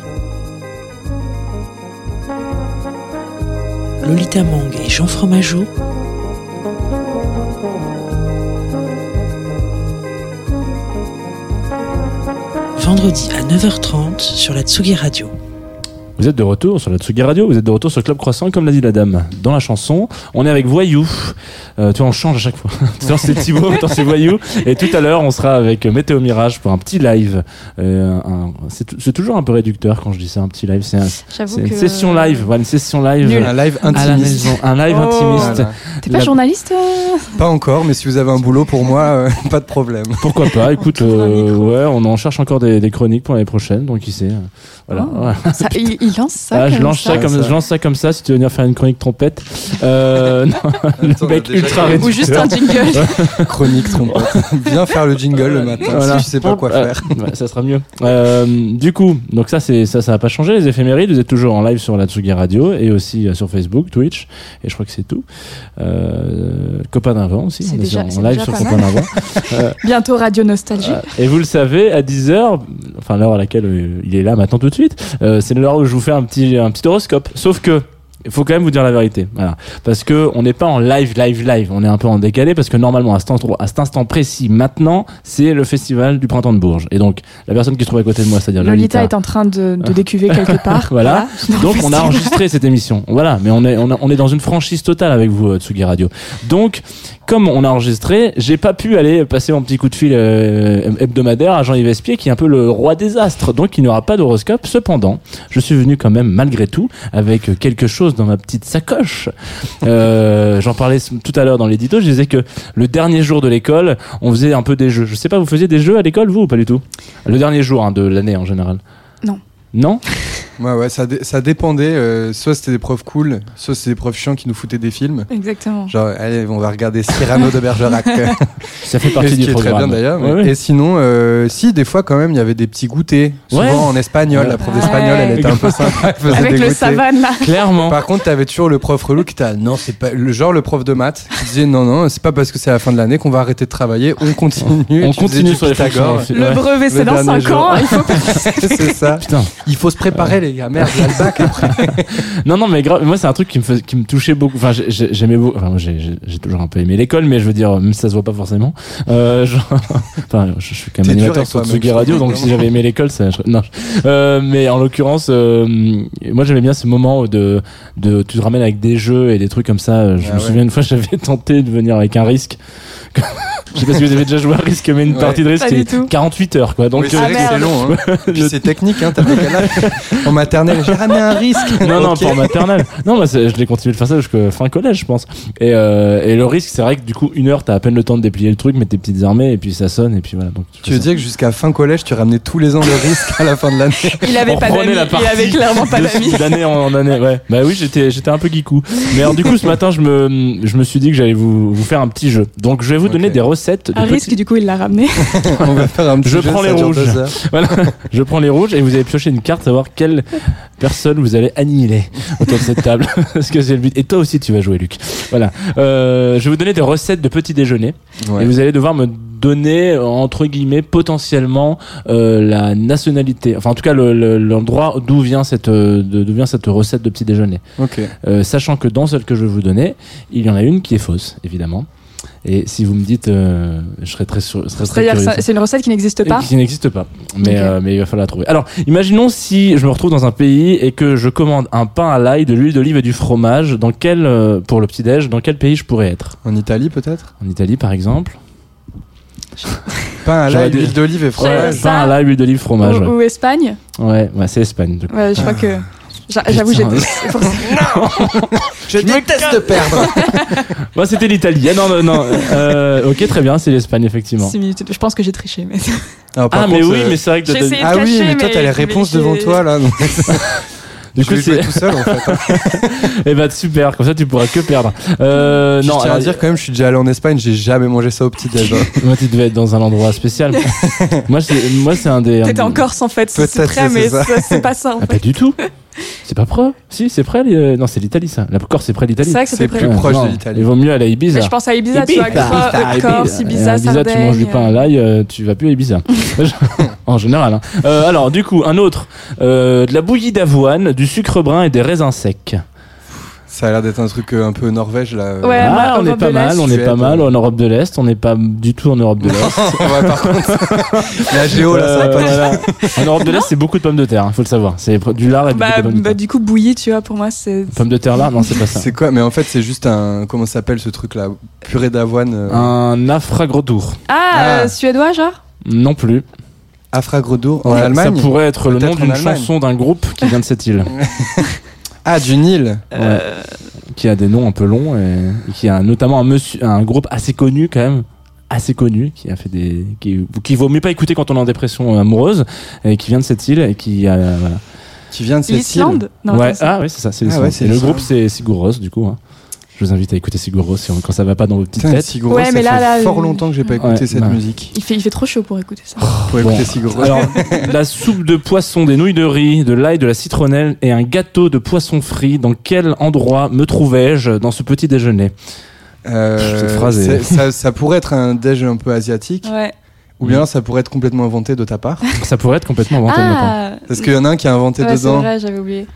Lolita Mang et Jean Fromageau vendredi à 9h30 sur la Tsugi Radio. Vous êtes de retour sur la Tsugi Radio, vous êtes de retour sur Club Croissant, comme l'a dit la dame dans la chanson. On est avec Voyou. Euh, tu vois, on change à chaque fois. Tout à l'heure c'est Thibaut, maintenant c'est Voyou. Et tout à l'heure, on sera avec Météo Mirage pour un petit live. Euh, un- c'est tou- c'est toujours un peu réducteur quand je dis ça, un petit live. C'est un- une session live. Voilà, une session live. Nul. Un live À la intimiste. maison, un live Oh. intimiste. Voilà. T'es pas La- journaliste euh Pas encore, mais si vous avez un boulot pour moi, euh, [laughs] pas de problème. Pourquoi pas [laughs] Écoute, euh, ouais, on en cherche encore des, des chroniques pour l'année prochaine, donc qui sait. Voilà. Oh. voilà. [laughs] Ça, il, il lance ça. Ah, je comme lance ça, ça. comme ça. je lance ça comme ça si tu veux venir faire une chronique trompette. Euh, [laughs] non, le mec ultra réducteur. Ou juste un jingle. [laughs] Chronique trompette. Viens faire le jingle le matin Voilà. si tu sais pas quoi faire. ouais, ça sera mieux. Euh, du coup, donc ça, c'est ça, ça va pas changer. Les éphémérides, vous êtes toujours en live sur la Tsugi Radio et aussi euh, sur Facebook, Twitch, et je crois que c'est tout. Euh, Copain d'un vent aussi. C'est on est déjà- en live déjà sur Copain vent. [laughs] Bientôt Radio Nostalgie. Et vous le savez, à 10h, enfin l'heure à laquelle il est là maintenant tout de suite, euh, c'est l'heure où je vous fais un petit, un petit horoscope. Sauf que, il faut quand même vous dire la vérité. Voilà. Parce que on n'est pas en live, live, live. On est un peu en décalé parce que normalement, à cet, instant, à cet instant précis, maintenant, c'est le festival du printemps de Bourges. Et donc, la personne qui se trouve à côté de moi, c'est-à-dire Lolita Lolita. est en train de, de décuver quelque [laughs] part. Voilà. Donc on a enregistré cette émission. Voilà, mais on est on, a- on est dans une franchise totale avec vous euh, Tsugi Radio. Donc comme on a enregistré, j'ai pas pu aller passer mon petit coup de fil euh, hebdomadaire à Jean-Yves Espier qui est un peu le roi des astres. Donc il n'y aura pas d'horoscope. Cependant, je suis venu quand même malgré tout avec quelque chose dans ma petite sacoche. Euh, [laughs] J'en parlais tout à l'heure dans l'édito. Je disais que le dernier jour de l'école, on faisait un peu des jeux. Je sais pas, vous faisiez des jeux à l'école vous ou pas du tout? Le dernier jour hein, de l'année en général? Non. Non? Ouais, ouais, ça, ça dépendait. euh, soit c'était des profs cool, soit c'était des profs chiants qui nous foutaient des films. Exactement. Genre, allez, on va regarder Cyrano de Bergerac. [laughs] Ça fait Et partie ce du qui est très bien d'ailleurs. Ouais, mais- ouais. Et sinon, euh, si, des fois quand même, il y avait des petits goûters. Souvent Ouais. en espagnol. La prof d'espagnol, Ouais. elle était un peu sympa. Elle faisait Avec des le goûters. savane là. Clairement. Par contre, t'avais toujours le prof relou qui t'a non, c'est pas le genre le prof de maths qui disait non non, c'est pas parce que c'est la fin de l'année qu'on va arrêter de travailler, on continue. On continue sur les. Le brevet, c'est dans dernier 5 jour. ans. Il faut [laughs] c'est ça. Il faut se préparer les gars. Merde, il y a le bac après. [laughs] Non, non, mais grave. Moi, c'est un truc qui me, fais- qui me touchait beaucoup. Enfin, j'ai- j'ai- j'aimais beaucoup. Enfin, moi, j'ai toujours un peu aimé l'école, mais je veux dire, même si ça se voit pas forcément. Euh, genre- [laughs] enfin, je, je suis quand même animateur sur Tsugi Radio, donc si j'avais aimé l'école, ça. Non. Euh, mais en l'occurrence, euh, moi, j'aimais bien ce moment de, de, tu te ramènes avec des jeux et des trucs comme ça. Je Ah me ouais. souviens une fois, [laughs] j'avais tenté de venir avec un risque. Je sais pas si vous avez déjà joué à risque, mais une Ouais. partie de du c'est tout. 48 heures, quoi. Donc, Oui, c'est euh, c'est long. Hein. [laughs] Puis c'est technique. Hein. Âge [laughs] En maternelle, j'ai ramené un risque. Non, non, Ok. pas en maternelle. Non, c'est- je l'ai continué de faire ça jusqu'à fin collège, je pense. Et, euh, et le risque, c'est vrai que du coup, une heure, t'as à peine le temps de déplier le truc, mettre tes petites armées, et puis ça sonne, et puis voilà. Donc, Tu veux dire que jusqu'à fin collège, tu ramenais tous les ans le risque à la fin de l'année? Il avait On pas d'amis. la Il partie avait clairement pas d'amis. D'année en, année, ouais. Bah oui, j'étais, j'étais un peu geekou. Mais alors, du coup, ce matin, je me, je me suis dit que j'allais vous, vous faire un petit jeu. Donc, je vais vous donner des recettes. De Un petits- risque, du coup, il l'a ramené. [laughs] On va faire un petit Je jeu, prends les rouges. [laughs] Voilà. Je prends les rouges et vous allez piocher une carte, savoir quelle personne vous allez annihiler autour de cette table. [laughs] Parce que c'est le but. Et toi aussi, tu vas jouer, Luc. Voilà. Euh, je vais vous donner des recettes de petit déjeuner. Ouais. Et vous allez devoir me donner, entre guillemets, potentiellement euh, la nationalité. Enfin, en tout cas, le- le- l'endroit d'où vient cette, euh, de- d'où vient cette recette de petit déjeuner. Ok. Euh, sachant que dans celle que je vais vous donner, il y en a une qui est fausse, évidemment. Et si vous me dites, euh, je serais très, sur- je serais très C'est-à-dire, curieux. c'est une recette qui n'existe pas. Qui n'existe pas. Mais, euh, mais il va falloir la trouver. Alors, imaginons si je me retrouve dans un pays et que je commande un pain à l'ail, de l'huile d'olive et du fromage. Dans quel, euh, pour le petit-déj, dans quel pays je pourrais être? En Italie peut-être? En Italie, par exemple [laughs] Pain à l'ail, huile d'olive et fromage. Pain à l'ail, huile d'olive, fromage. Ou, Ouais, ou Espagne. ouais, ouais, c'est Espagne. du coup. Ouais, je crois que. J'a- J'avoue, pour [laughs] [laughs] ça. Je déteste perdre. Ouais, [laughs] c'était l'Italie. Ah non, non, non. Euh, ok, très bien, c'est l'Espagne, effectivement. Je pense que j'ai triché. Mais... Par Ah, mais oui, euh, mais c'est vrai que J'ai de- essayé de Ah oui, mais toi t'as les réponses devant j'ai- toi là. donc du je coup, c'est. tout seul en fait. hein. Eh ben, super, comme ça, tu pourras que perdre. Euh, Je non, tiens à dire quand même, je suis déjà allé en Espagne, j'ai jamais mangé ça au petit déj. hein. moi, tu devais être dans un endroit spécial. moi, c'est, moi, c'est un des. T'étais en Corse en fait, c'est c'est mais c'est pas ça en Ah, pas du tout. C'est pas près Si, c'est près. les- Non, c'est l'Italie, ça. La Corse, c'est près de l'Italie. C'est vrai que C'est près. plus proche non, de l'Italie. Il vaut mieux aller à Ibiza. Mais je pense à Ibiza, tu vois, Ibiza, Cro- Ibiza, Corse, Ibiza. Ibiza, À Ibiza, tu manges du pain à l'ail, euh, tu vas plus à Ibiza. [laughs] en général. hein. Euh, alors, du coup, un autre. Euh, de la bouillie d'avoine, du sucre brun et des raisins secs. Ça a l'air d'être un truc euh, un peu Norvège là. euh. Ouais, ah, on est Europe pas mal, on est pas mal en Europe de l'Est, on n'est pas du tout en Europe de l'Est. [laughs] ouais, par contre, [laughs] la géo là, ça va Euh, pas. voilà. En Europe de l'Est, c'est beaucoup de pommes de terre, il faut le savoir. C'est du lard et beaucoup Bah, de pommes de bah, terre. du coup, bouilli, tu vois, pour moi, c'est. Pommes de terre là Non, c'est pas ça. [laughs] C'est quoi Mais en fait, c'est juste un. Comment ça s'appelle ce truc là Purée d'avoine. euh, Un afragrodour. Ah, Ah. euh, suédois, genre? Non plus. Afragrodo en Ouais, Allemagne? Ça pourrait être le nom d'une chanson d'un groupe qui vient de cette île. Ah, du Nil. Ouais. Qui a des noms un peu longs et, et qui a notamment un, monsieur, un groupe assez connu quand même. Assez connu, qui a fait des. qui, qui vaut mieux pas écouter quand on est en dépression amoureuse, et qui vient de cette île et qui a. voilà. Qui vient de cette île. Non, ouais, ah oui, c'est ça, c'est Ah ouais, le groupe, c'est Sigur Rós, du coup. hein. Je vous invite à écouter Sigur Rós si on- quand ça va pas dans vos petites Putain, têtes. Ça mais là, fait là, fort euh, longtemps que j'ai pas écouté Ouais, cette bah. musique. il fait, il fait trop chaud pour écouter ça. Pour Bon. écouter. Alors, [laughs] la soupe de poisson, des nouilles de riz, de l'ail, de la citronnelle et un gâteau de poisson frit. Dans quel endroit me trouvais-je dans ce petit déjeuner? Euh, Cette phrase est- c'est- ça, ça pourrait être un déj un peu asiatique, Ouais. Ou bien ça pourrait être complètement inventé de ta part. [laughs] Ça pourrait être complètement inventé de ma part. Ah Parce qu'il y en a un qui a inventé Ouais, c'est dedans. vrai, j'avais oublié.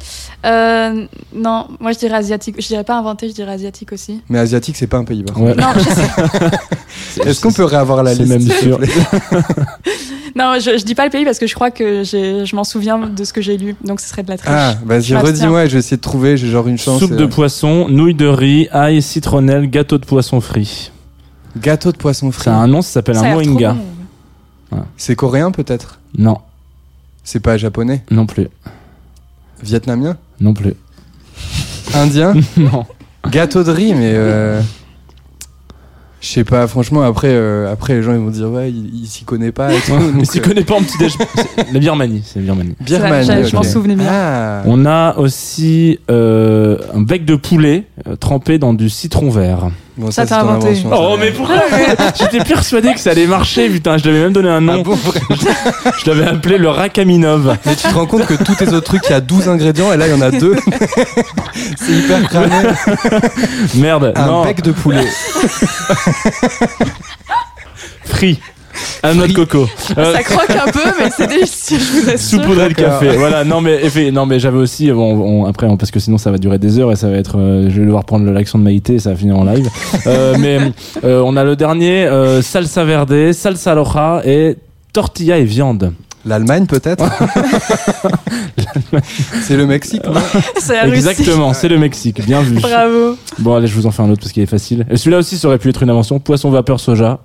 Euh, non, moi je dirais asiatique. Je dirais pas inventé, je dirais asiatique aussi. Mais asiatique, c'est pas un pays. par Ouais. Non, je sais- [laughs] Est-ce qu'on peut réavoir la C'est liste même sûr. [laughs] non, je, je dis pas le pays parce que je crois que je m'en souviens de ce que j'ai lu, donc ce serait de la triche. Ah, vas-y, redis-moi, je vais essayer de trouver, j'ai genre une chance. Soupe euh, de poisson, nouilles de riz, ail, citronnelle, gâteau de poisson frit. Gâteau de poisson frit. A un nom, ça s'appelle un trop moinga. C'est coréen peut-être? Non, C'est pas japonais? Non plus. Vietnamien? Non plus. Indien? [laughs] Non. Gâteau de riz, mais. euh, Je sais pas, franchement, après, euh, après les gens ils vont dire, ouais, il, il s'y connaît pas et tout. Mais [laughs] donc, si euh, connais pas en petit déj. La Birmanie, c'est la Birmanie. Birmanie, je m'en souvenais bien. Ah, On a aussi euh, un bec de poulet euh, trempé dans du citron vert. Bon, Ça, c'est t'as inventé. Oh ça. mais [laughs] pourquoi [laughs] J'étais persuadé que ça allait marcher, putain, je lui avais même donné un Ah nom. bon, vrai [laughs] Je l'avais appelé le Rakaminov. Mais tu te rends compte que tous tes autres trucs, il y a 12 ingrédients et là il y en a deux. c'est hyper cramé. Merde, Un non, bec de poulet. frit. Un noix de coco. Euh, Ça croque un peu, mais c'est délicieux, je vous assure. saupoudrer le D'accord. café. Voilà, non mais effet- non mais j'avais aussi bon on- après on- parce que sinon ça va durer des heures et ça va être euh, je vais devoir prendre l'action de Maïté et ça va finir en live. Euh, [laughs] mais euh, on a le dernier euh, salsa verde, salsa roja et tortilla et viande. L'Allemagne peut-être? [laughs] C'est le Mexique, non? [laughs] C'est la Russie. Exactement, c'est le Mexique, bien vu. Bravo. Bon allez, je vous en fais un autre parce qu'il est facile. Et celui-là aussi ça aurait pu être une invention, poisson vapeur soja.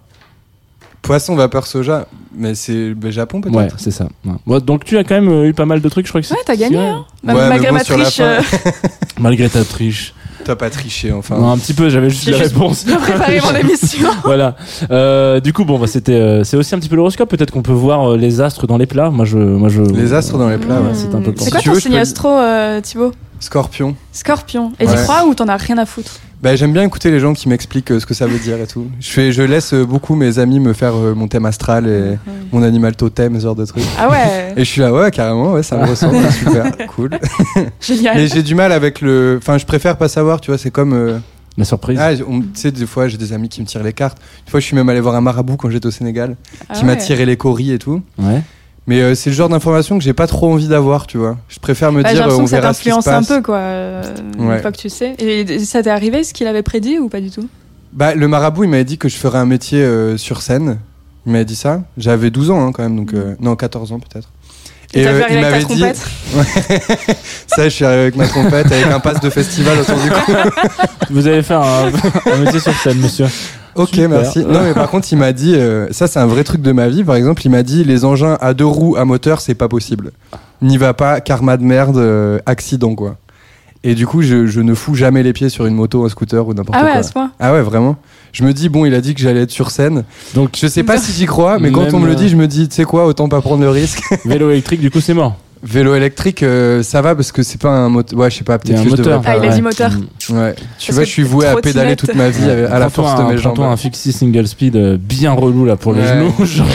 Poisson vapeur soja, mais c'est le Japon peut-être Ouais, c'est ça. Ouais. Bon, donc tu as quand même euh, eu pas mal de trucs, je crois que c'est Ouais, t'as gagné, hein. Ouais, Malgré mais bon, ma sur la triche, fin. euh, [laughs] malgré ta triche. T'as pas triché enfin. Non, un petit peu, j'avais juste J'ai la juste réponse. bien [laughs] préparé mon [laughs] émission. voilà. Euh, du coup, bon, bah, c'était, euh, c'est aussi un petit peu l'horoscope. Peut-être qu'on peut voir euh, les astres dans les plats. Moi, je, moi, je. Les astres dans les plats, ouais. c'est un peu C'est Si quoi tu ton veux, je signe peux- astro, euh, Thibaut? Scorpion. Scorpion. Et Ouais. tu crois ou t'en as rien à foutre? Bah, j'aime bien écouter les gens qui m'expliquent euh, ce que ça veut dire et tout. Je, fais, je laisse euh, beaucoup mes amis me faire euh, mon thème astral et mon animal totem, ce genre de trucs. Ah ouais, [laughs] Et je suis là, ouais, carrément, ouais, ça me ressemble, [laughs] super, cool. [laughs] génial. Mais j'ai du mal avec le. Enfin, je préfère pas savoir, tu vois, c'est comme. euh, La surprise. Ah, tu sais, des fois, j'ai des amis qui me tirent les cartes. Une fois, je suis même allé voir un marabout quand j'étais au Sénégal, Ah qui m'a tiré les coris et tout. Ouais. Mais euh, c'est le genre d'information que j'ai pas trop envie d'avoir, tu vois. Je préfère me Bah, dire, euh, on que ça verra ce qui se t'influence un passe. peu, quoi, euh, Ouais. une fois que tu sais. Et ça t'est arrivé ce qu'il avait prédit ou pas du tout? Bah, le marabout, il m'avait dit que je ferais un métier euh, sur scène. Il m'avait dit ça. J'avais 12 ans, hein, quand même, donc. euh, non, 14 ans peut-être. Et euh, arriver avec ta dit. trompette? [laughs] Ça, je suis arrivé avec ma trompette, avec un pass de festival autour du cou. Vous allez faire un, [laughs] un métier sur scène, monsieur. Ok, Super. merci. Non, mais par contre, il m'a dit, euh, ça c'est un vrai truc de ma vie, par exemple, il m'a dit, les engins à deux roues à moteur, c'est pas possible. N'y va pas, karma de merde, euh, accident, quoi. Et du coup, je, je ne fous jamais les pieds sur une moto, un scooter ou n'importe Ah ouais, quoi. à ce point Ah ouais, vraiment. Je me dis, bon, il a dit que j'allais être sur scène. Donc, Je sais pas si j'y crois, mais quand on me le euh, dit, je me dis, tu sais quoi, autant pas prendre le risque. vélo électrique, du coup, c'est mort. Vélo électrique, euh, ça va parce que c'est pas un moteur. Ouais, je sais pas, peut-être un que je devrais moteur. pas. Ah, il a ouais. dit moteur. Ouais. Tu Parce vois, que je suis voué à trottinette. pédaler toute ma vie avec- à la Prends-toi force de un- mes jambes. Un fixie single speed euh, bien relou là pour les Ouais. genoux. [laughs] genre.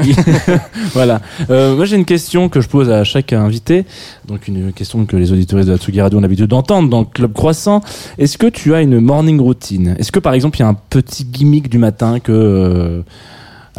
[laughs] voilà. Euh, moi, j'ai une question que je pose à chaque invité. Donc, une question que les auditeurs de la Tsugi Radio ont l'habitude d'entendre dans le Club Croissant. Est-ce que tu as une morning routine? Est-ce que, par exemple, il y a un petit gimmick du matin que, euh,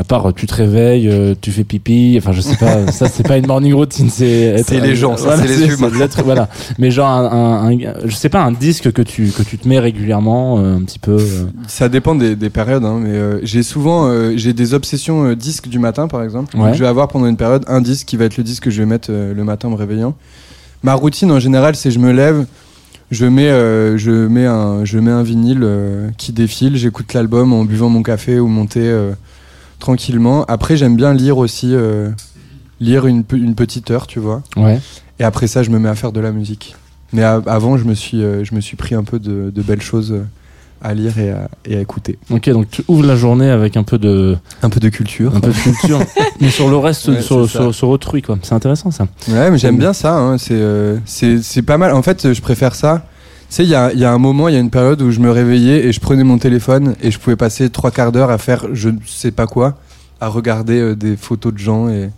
à part tu te réveilles, euh, tu fais pipi, enfin, je sais pas, [laughs] ça, c'est pas une morning routine, c'est être- C'est les gens, ça, Voilà, c'est les humains. voilà. Mais genre, un, un- un- je sais pas, un disque que tu, que tu te mets régulièrement, euh, un petit peu. euh, Ça dépend des, des périodes, hein, mais euh, j'ai souvent euh, j'ai des obsessions euh, disques du matin par exemple. Ouais. Donc, je vais avoir pendant une période un disque qui va être le disque que je vais mettre euh, le matin en me réveillant. Ma routine en général, c'est je me lève, je mets euh, je mets un je mets un vinyle euh, qui défile, j'écoute l'album en buvant mon café ou mon thé euh, tranquillement. Après, j'aime bien lire aussi euh, lire une, une petite heure, tu vois. Ouais. Et après ça, je me mets à faire de la musique. Mais a- avant, je me suis euh, je me suis pris un peu de, de belles choses euh, à lire et à, et à écouter. Ok, donc tu ouvres la journée avec un peu de, Un peu de culture. un peu de culture, [laughs] mais sur le reste, Ouais, sur, sur, sur autrui, quoi. C'est intéressant, ça. Ouais, mais j'aime bien ça. hein. Euh, c'est pas mal. En fait, je préfère ça. Tu sais, il y a, y a un moment, il y a une période où je me réveillais et je prenais mon téléphone et je pouvais passer trois quarts d'heure à faire je ne sais pas quoi, à regarder euh, des photos de gens et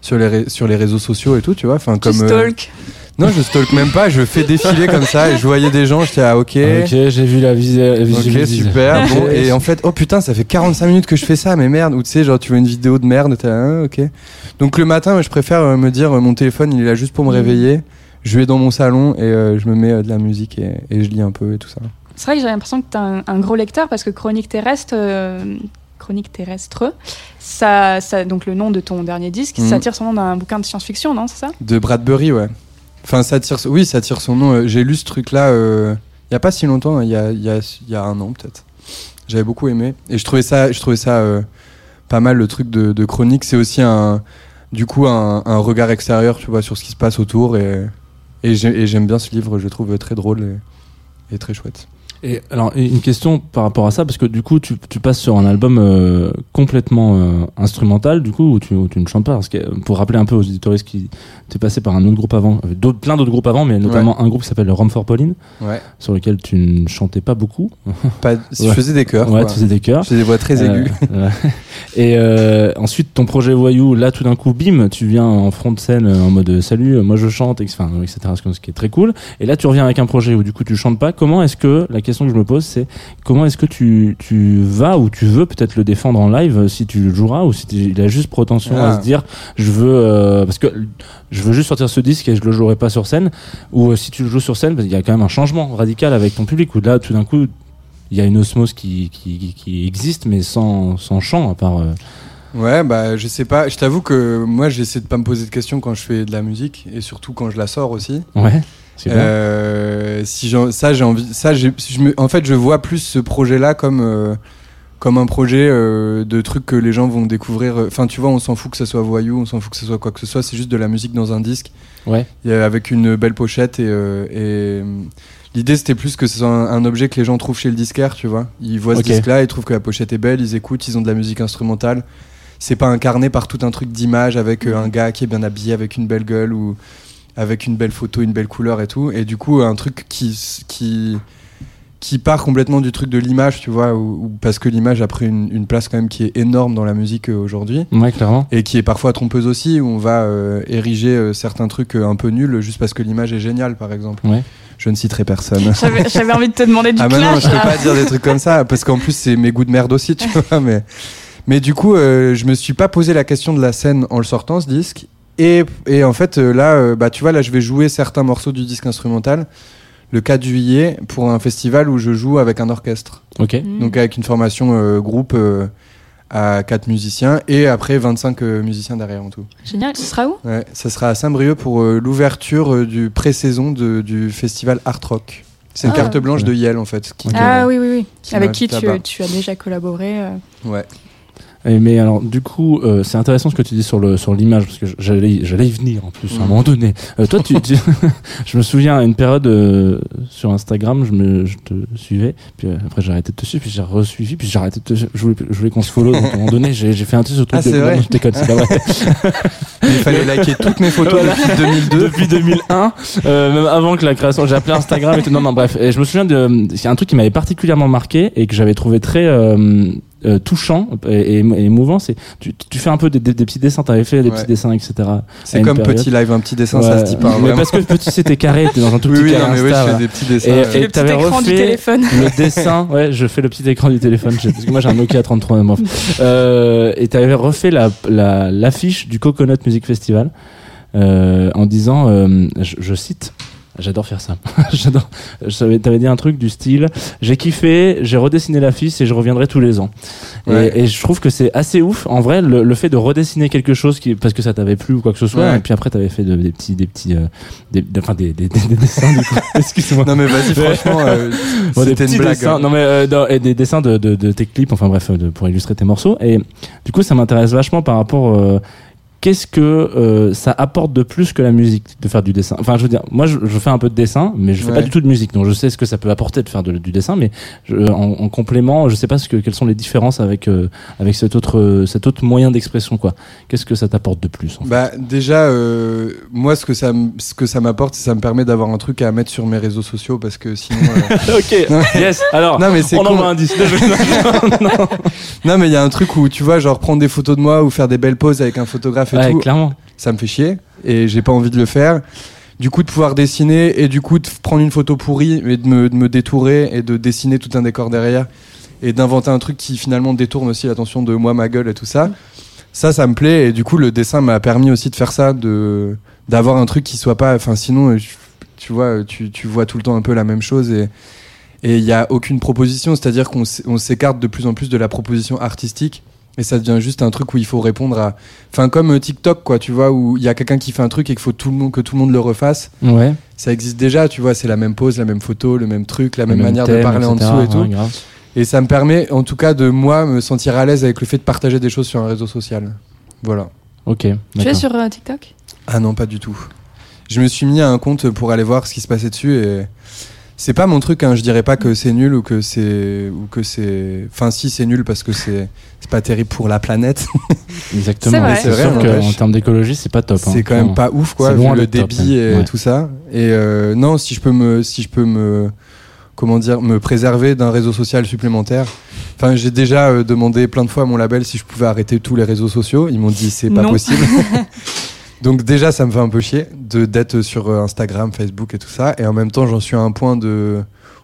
sur les, sur les réseaux sociaux et tout, tu vois. Enfin, Tu comme, euh, stalk. non, je stalk même pas. Je fais défiler comme ça et je voyais des gens. J'étais ah ok. Ok, j'ai vu la visée. Ok, super. [laughs] Bon, et en fait, oh putain, ça fait 45 minutes que je fais ça, mais merde. Ou tu sais, genre, tu vois une vidéo de merde, t'es là, ah, ok. Donc le matin, je préfère euh, me dire, euh, mon téléphone, il est là juste pour me Mhm. réveiller. Je vais dans mon salon et euh, je me mets euh, de la musique et, et je lis un peu et tout ça. C'est vrai que j'ai l'impression que tu as un, un gros lecteur parce que Chronique terrestre, euh, Chronique terrestre, ça, ça, donc le nom de ton dernier disque, Mhm. ça tire son nom d'un bouquin de science-fiction, non C'est ça? De Bradbury, ouais. Enfin, ça tire, oui, ça tire son nom. J'ai lu ce truc-là il y a pas si longtemps, hein, il y a, y, a, y a un an peut-être. J'avais beaucoup aimé et je trouvais ça, je trouvais ça pas mal le truc de, de chronique. C'est aussi un, du coup, un, un regard extérieur, tu vois, sur ce qui se passe autour et, et j'ai- et j'aime bien ce livre. Je trouve très drôle et très chouette. Et alors, une question par rapport à ça, parce que du coup, tu, tu passes sur un album euh, complètement euh, instrumental, du coup, où tu, où tu ne chantes pas. Parce que, euh, pour rappeler un peu aux auditoristes qui t'es passé par un autre groupe avant, euh, d'autres- plein d'autres groupes avant, mais notamment un groupe qui s'appelle le Rum for Pauline, Ouais. sur lequel tu ne chantais pas beaucoup. Pas, Je [laughs] Ouais. faisais des chœurs. ouais, tu faisais des chœurs. J'ai des voix très aiguës. Euh, [laughs] ouais. Et euh, ensuite, ton projet Voyou, là, tout d'un coup, bim, tu viens en front de scène en mode salut, moi je chante, etc., etc., ce qui est très cool. Et là, tu reviens avec un projet où du coup tu chantes pas. Comment est-ce que, la question que je me pose, c'est comment est-ce que tu, tu vas ou tu veux peut-être le défendre en live euh, si tu le joueras ou si tu- il a juste prétention Ah. à se dire je veux, euh, parce que je veux juste sortir ce disque et je le jouerai pas sur scène ou euh, si tu le joues sur scène, parce qu'il y a quand même un changement radical avec ton public où là, tout d'un coup, il y a une osmose qui, qui, qui- qui existe mais sans, sans chant à part. euh, Ouais, bah je sais pas. Je t'avoue que moi j'essaie de pas me poser de questions quand je fais de la musique et surtout quand je la sors aussi. Ouais. Euh, si ça j'ai envie, ça je me, en fait je vois plus ce projet-là comme euh, comme un projet euh, de truc que les gens vont découvrir. Enfin tu vois, on s'en fout que ça soit voyou, on s'en fout que ce soit quoi que ce soit. C'est juste de la musique dans un disque Ouais. et, euh, avec une belle pochette et, euh, et, euh, L'idée c'était plus que ce soit un, un objet que les gens trouvent chez le disquaire, tu vois. Ils voient ce disque-là, ils trouvent que la pochette est belle, ils écoutent, ils ont de la musique instrumentale. C'est pas incarné par tout un truc d'image avec euh, un gars qui est bien habillé avec une belle gueule ou avec une belle photo, une belle couleur et tout. Et du coup, un truc qui, qui, qui part complètement du truc de l'image, tu vois, parce que l'image a pris une, une place quand même qui est énorme dans la musique euh, aujourd'hui Ouais, clairement. et qui est parfois trompeuse aussi, où on va euh, ériger euh, certains trucs un peu nuls juste parce que l'image est géniale, par exemple. Ouais. Je ne citerai personne. [laughs] J'avais envie de te demander du Ah bah non, je peux pas dire des trucs comme ça parce qu'en plus c'est mes goûts de merde aussi, tu [laughs] vois. Mais mais du coup, euh, je me suis pas posé la question de la scène en le sortant ce disque. Et, et en fait euh, là, euh, bah tu vois, là je vais jouer certains morceaux du disque instrumental le 4 juillet pour un festival où je joue avec un orchestre. Ok. Mm. Donc avec une formation euh, groupe euh, à 4 musiciens et après 25 euh, musiciens derrière en tout. Génial, ce sera où? Ouais, ça sera à Saint-Brieuc pour euh, l'ouverture euh, du pré-saison de- du festival Art Rock. C'est une Ah. carte blanche Ouais. de Yale en fait. qui- Ah oui, oui, oui. qui Avec qui tu, as déjà collaboré euh? Ouais. Et mais alors, du coup, euh, c'est intéressant ce que tu dis sur le sur l'image parce que j'allais j'allais y venir en plus à un Mm. moment donné. Euh, toi, tu, tu- [laughs] je me souviens à une période euh, sur Instagram, je me je te suivais, puis euh, après j'ai arrêté de te suivre, puis j'ai resuivi, puis j'ai arrêté de te suivre. Je voulais je voulais qu'on se follow. Donc à un moment donné, j'ai j'ai fait un truc sur truc Ah, c'est de vrai non, je déconne, c'est pas vrai. [laughs] [laughs] Il fallait liker toutes mes photos Voilà. depuis 2002. depuis 2001, euh, même avant que la création, j'ai appelé Instagram et tout. Non, non, bref. Et je me souviens de, il y a un truc qui m'avait particulièrement marqué et que j'avais trouvé très, euh, touchant et, et émouvant. C'est tu, tu fais un peu des, des, des petits dessins. T'avais fait des Ouais. petits dessins, etc. C'est comme période. petit live, un petit dessin, ça se dit pas. hein, mais vraiment. parce que petit c'était carré, t'es dans un tout oui, petit oui, carré non, mais oui, Insta, je fais des petits dessins. Et- ouais. le petit t'avais écran du refait- téléphone. le dessin, ouais, je fais le petit écran du téléphone, parce que moi j'ai un Nokia 33 bref. Euh, et t'avais refait la la- l'affiche du Coconut Music Festival euh, en disant, euh, je, je cite. J'adore faire ça. [laughs] J'adore. T'avais dit un truc du style. J'ai kiffé, j'ai redessiné l'affiche et je reviendrai tous les ans. Et- Ouais. Et, je trouve que c'est assez ouf. En vrai, le, le fait de redessiner quelque chose qui, parce que ça t'avait plu ou quoi que ce soit. Ouais. Et puis après, t'avais fait de- des petits, des petits, euh, des, enfin des, des, des- des dessins. [laughs] Excuse-moi. Non, mais vas-y, franchement, euh, [laughs] Bon, des c'était une blague. dessins, hein. non mais euh, et des dessins de, de, de tes clips, enfin bref, de- pour illustrer tes morceaux. Et du coup, ça m'intéresse vachement par rapport. Qu'est-ce que euh, ça apporte de plus que la musique de faire du dessin? Enfin, je veux dire, moi, je, je fais un peu de dessin, mais je fais pas du tout de musique, donc je sais ce que ça peut apporter de faire de- du dessin, mais je- en, en complément, je sais pas ce que quelles sont les différences avec euh, avec cet autre euh, cet autre moyen d'expression, quoi. Qu'est-ce que ça t'apporte de plus en fait? Bah déjà, euh, moi ce que ça ce que ça m'apporte, ça me permet d'avoir un truc à mettre sur mes réseaux sociaux parce que sinon. euh, [laughs] Ok, Non, yes. Alors, non mais c'est on con. envoie un disque. non. [laughs] Non mais il y a un truc où tu vois genre prendre des photos de moi ou faire des belles poses avec un photographe et Ouais, tout, clairement. ça me fait chier et j'ai pas envie de le faire. Du coup de pouvoir dessiner et du coup de prendre une photo pourrie et de me, de me détourer et de dessiner tout un décor derrière et d'inventer un truc qui finalement détourne aussi l'attention de moi, ma gueule et tout ça. Ça, ça me plaît et du coup le dessin m'a permis aussi de faire ça, de d'avoir un truc qui soit pas, enfin sinon euh, tu vois, tu, tu vois tout le temps un peu la même chose et et il y a aucune proposition, c'est-à-dire qu'on s'écarte de plus en plus de la proposition artistique et ça devient juste un truc où il faut répondre à, enfin comme euh, TikTok quoi, tu vois, où il y a quelqu'un qui fait un truc et qu'il faut tout le monde que tout le monde le refasse. Ouais. Ça existe déjà, tu vois, c'est la même pose, la même photo, le même truc, la Le même, même manière de parler en dessous et tout. Ouais. Et ça me permet, en tout cas, de moi me sentir à l'aise avec le fait de partager des choses sur un réseau social. Voilà. Ok. Tu es sur euh, TikTok? Ah non, pas du tout. Je me suis mis à un compte pour aller voir ce qui se passait dessus et c'est pas mon truc. Hein. Je dirais pas que c'est nul ou que c'est ou que c'est. Enfin, si c'est nul parce que c'est c'est pas terrible pour la planète. [laughs] Exactement. C'est vrai. Vrai, qu'en termes d'écologie, c'est pas top. hein. c'est quand même pas ouf quoi, vu le top, débit hein. et Ouais. tout ça. Et euh, non, si je peux me si je peux me comment dire me préserver d'un réseau social supplémentaire. Enfin, j'ai déjà euh, demandé plein de fois à mon label si je pouvais arrêter tous les réseaux sociaux. Ils m'ont dit c'est pas Non. possible. [laughs] [laughs] Donc déjà, ça me fait un peu chier de d'être sur euh, Instagram, Facebook et tout ça. Et en même temps, j'en suis à un point de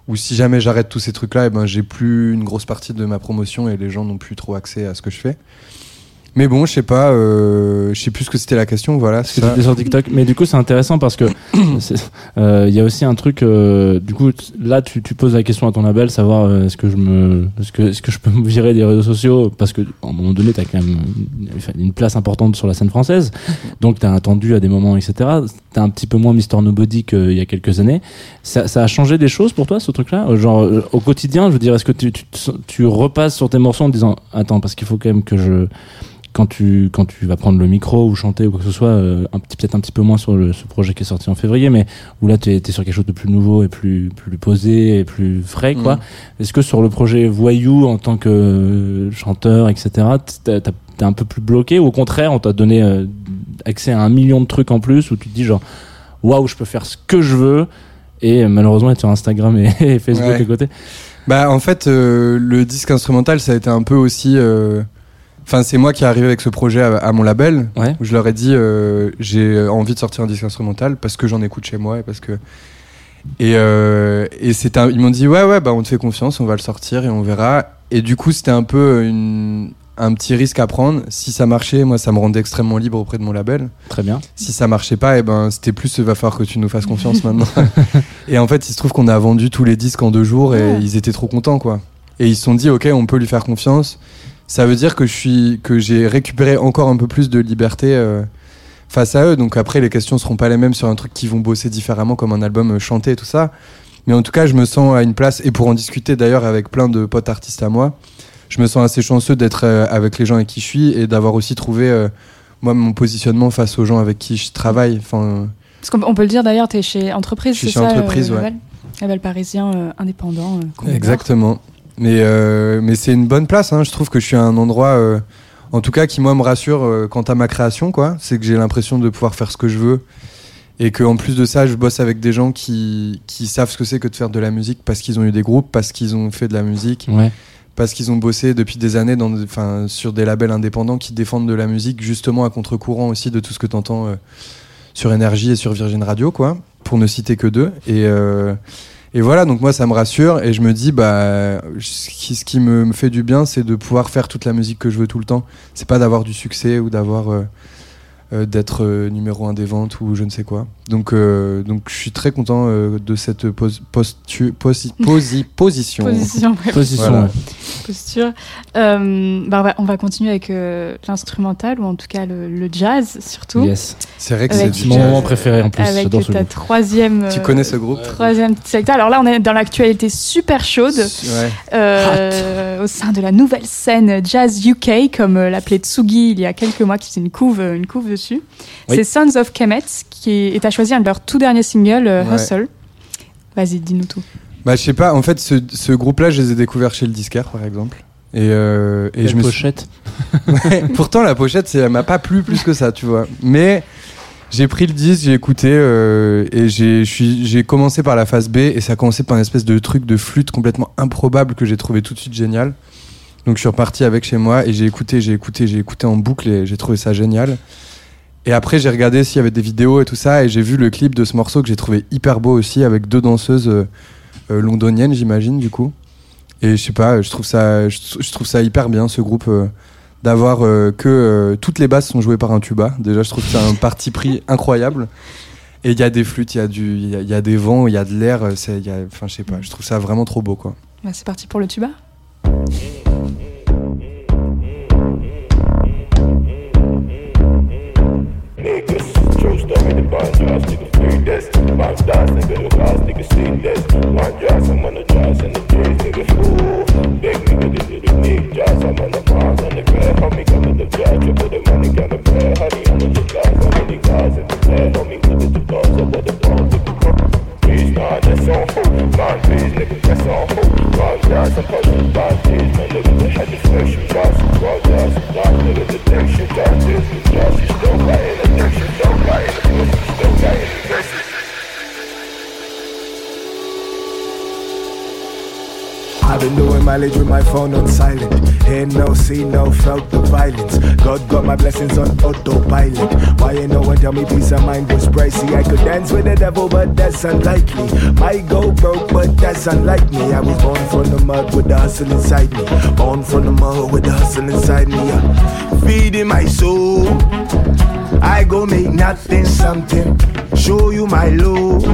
où si jamais j'arrête tous ces trucs-là, et ben j'ai plus une grosse partie de ma promotion et les gens n'ont plus trop accès à ce que je fais. Mais bon, je sais pas, euh, je sais plus ce que c'était la question. Voilà, que t'étais sur TikTok. Mais du coup, c'est intéressant parce que [coughs] euh, il y a aussi un truc. euh, du coup, là, tu, tu poses la question à ton label, savoir euh, est-ce que je me, est-ce que, est-ce que je peux me virer des réseaux sociaux? Parce que à un moment donné, t'as quand même une, une place importante sur la scène française, donc t'as attendu à des moments, etc. T'es un petit peu moins Mister Nobody qu'il y a quelques années. Ça, ça a changé des choses pour toi, ce truc-là, genre euh, au quotidien. Je veux dire, est-ce que tu, tu, tu repasses sur tes morceaux en disant, attends, parce qu'il faut quand même que je quand tu quand tu vas prendre le micro ou chanter ou quoi que ce soit euh, un petit peut-être un petit peu moins sur le, ce projet qui est sorti en février mais où là tu es, sur quelque chose de plus nouveau et plus plus posé et plus frais quoi Mm. est-ce que sur le projet Voyou en tant que euh, chanteur etc t'es un peu plus bloqué ou au contraire on t'a donné euh, accès à un million de trucs en plus où tu te dis genre waouh je peux faire ce que je veux et euh, malheureusement être sur Instagram et, [laughs] et Facebook Ouais. à côté? Bah en fait euh, le disque instrumental ça a été un peu aussi euh, enfin c'est moi qui est arrivé avec ce projet à, à mon label ouais où je leur ai dit euh, j'ai envie de sortir un disque instrumental parce que j'en écoute chez moi et parce que et, euh, et c'était un- ils m'ont dit ouais ouais bah on te fait confiance on va le sortir et on verra et du coup c'était un peu une, un petit risque à prendre si ça marchait moi ça me rendait extrêmement libre auprès de mon label très bien si ça marchait pas, et ben c'était plus il va falloir que tu nous fasses confiance maintenant. [laughs] et en fait, il se trouve qu'on a vendu tous les disques en deux jours et Ouais. ils étaient trop contents quoi. Et ils se sont dit ok, on peut lui faire confiance. Ça veut dire que je suis que j'ai récupéré encore un peu plus de liberté euh, face à eux. Donc après, les questions seront pas les mêmes sur un truc qui vont bosser différemment comme un album euh, chanté et tout ça. Mais en tout cas, je me sens à une place et pour en discuter d'ailleurs avec plein de potes artistes à moi, je me sens assez chanceux d'être euh, avec les gens avec qui je suis et d'avoir aussi trouvé euh, moi mon positionnement face aux gens avec qui je travaille. Enfin, Parce qu'on on peut le dire d'ailleurs, tu es chez Entreprise, Je suis c'est chez ça Entreprise, ouais. label? Parisien indépendant. exactement. Mais euh, mais c'est une bonne place. Hein. Je trouve que je suis à un endroit, euh, en tout cas, qui moi me rassure euh, quant à ma création. quoi. C'est que j'ai l'impression de pouvoir faire ce que je veux et que en plus de ça, je bosse avec des gens qui qui savent ce que c'est que de faire de la musique parce qu'ils ont eu des groupes, parce qu'ils ont fait de la musique, ouais parce qu'ils ont bossé depuis des années dans, enfin, sur des labels indépendants qui défendent de la musique justement à contre-courant aussi de tout ce que tu entends sur Énergie et sur Virgin Radio, quoi, pour ne citer que deux. Et, euh, et voilà, donc moi ça me rassure et je me dis, bah, ce qui, me, fait du bien, c'est de pouvoir faire toute la musique que je veux tout le temps. C'est pas d'avoir du succès ou d'avoir. euh, d'être euh, numéro un des ventes ou je ne sais quoi. Donc, euh, donc je suis très content euh, de cette pos- postu- posi- posi- [laughs] position. Position, ouais, Position. Voilà. ouais. posture. Euh, bah, on, va, on va continuer avec euh, l'instrumental, ou en tout cas le, le jazz surtout. Yes. C'est vrai que c'est mon moment préféré en plus. Avec ce ta troisième. Tu euh, connais ce groupe Troisième secteur. Alors là, on est dans l'actualité super chaude. Ouais. euh, au sein de la nouvelle scène Jazz UK, comme euh, l'appelait Tsugi il y a quelques mois, qui faisait une couve, euh, une couve dessus. Oui. C'est Sons of Kemet, qui est, est à choisi un de leurs tout derniers singles, euh, Ouais. Hustle. Vas-y, dis-nous tout. Bah, je sais pas, en fait, ce, ce groupe-là, je les ai découverts chez le disquaire, par exemple. Et, euh, et je me suis... pochette. [laughs] Ouais, Pourtant, la pochette, elle m'a pas plu plus que ça, tu vois. Mais j'ai pris le disque, j'ai écouté, euh, et j'ai commencé par la phase B, et ça a commencé par une espèce de truc de flûte complètement improbable que j'ai trouvé tout de suite génial. Donc je suis reparti avec chez moi, et j'ai écouté, j'ai écouté, j'ai écouté en boucle, et j'ai trouvé ça génial. Et après, j'ai regardé s'il y avait des vidéos et tout ça, et j'ai vu le clip de ce morceau que j'ai trouvé hyper beau aussi, avec deux danseuses euh, euh, londoniennes, j'imagine, du coup. Et je sais pas, je trouve ça, je, je trouve ça hyper bien, ce groupe. euh, d'avoir euh, que euh, toutes les basses sont jouées par un tuba. Déjà, je trouve que c'est un parti pris [laughs] incroyable. Et il y a des flûtes, il y a du, il y, a- y a des vents, il y a de l'air. Enfin, je sais pas. Je trouve ça vraiment trop beau, quoi. Bah, c'est parti pour le tuba. stuff in the band drives, the free this. Max dance, nigga look ass, nigga see this. I'm on the drives and the trees, nigga fool. Big nigga, this is the big I'm on the bars and the grab. Homie coming to drive, triple the money, got a prayer. Honey, I'm on the drives, I'm on the guys in the bed. Homie, put it to dogs, I'm on the dogs, bitch, nah, that's all hope. Blind bitch, that's all hope. Blind guys, I'm fucking blind bitch, my nigga, the head infection. Blind, some blind guys, blind nigga, the thing shit, blind bitch, the job, she still got in the dick, she still got in the pussy, she still got in the dick. I've been doing mileage with my phone on silent. Hear no, see no, felt the violence. God got my blessings on autopilot. Why ain't no one tell me peace of mind was pricey? I could dance with the devil, but that's unlikely. Might go broke, but that's unlike me. I was born from the mud with the hustle inside me. Born from the mud with the hustle inside me. Yeah. Feeding my soul. I go make nothing something. Show you my love.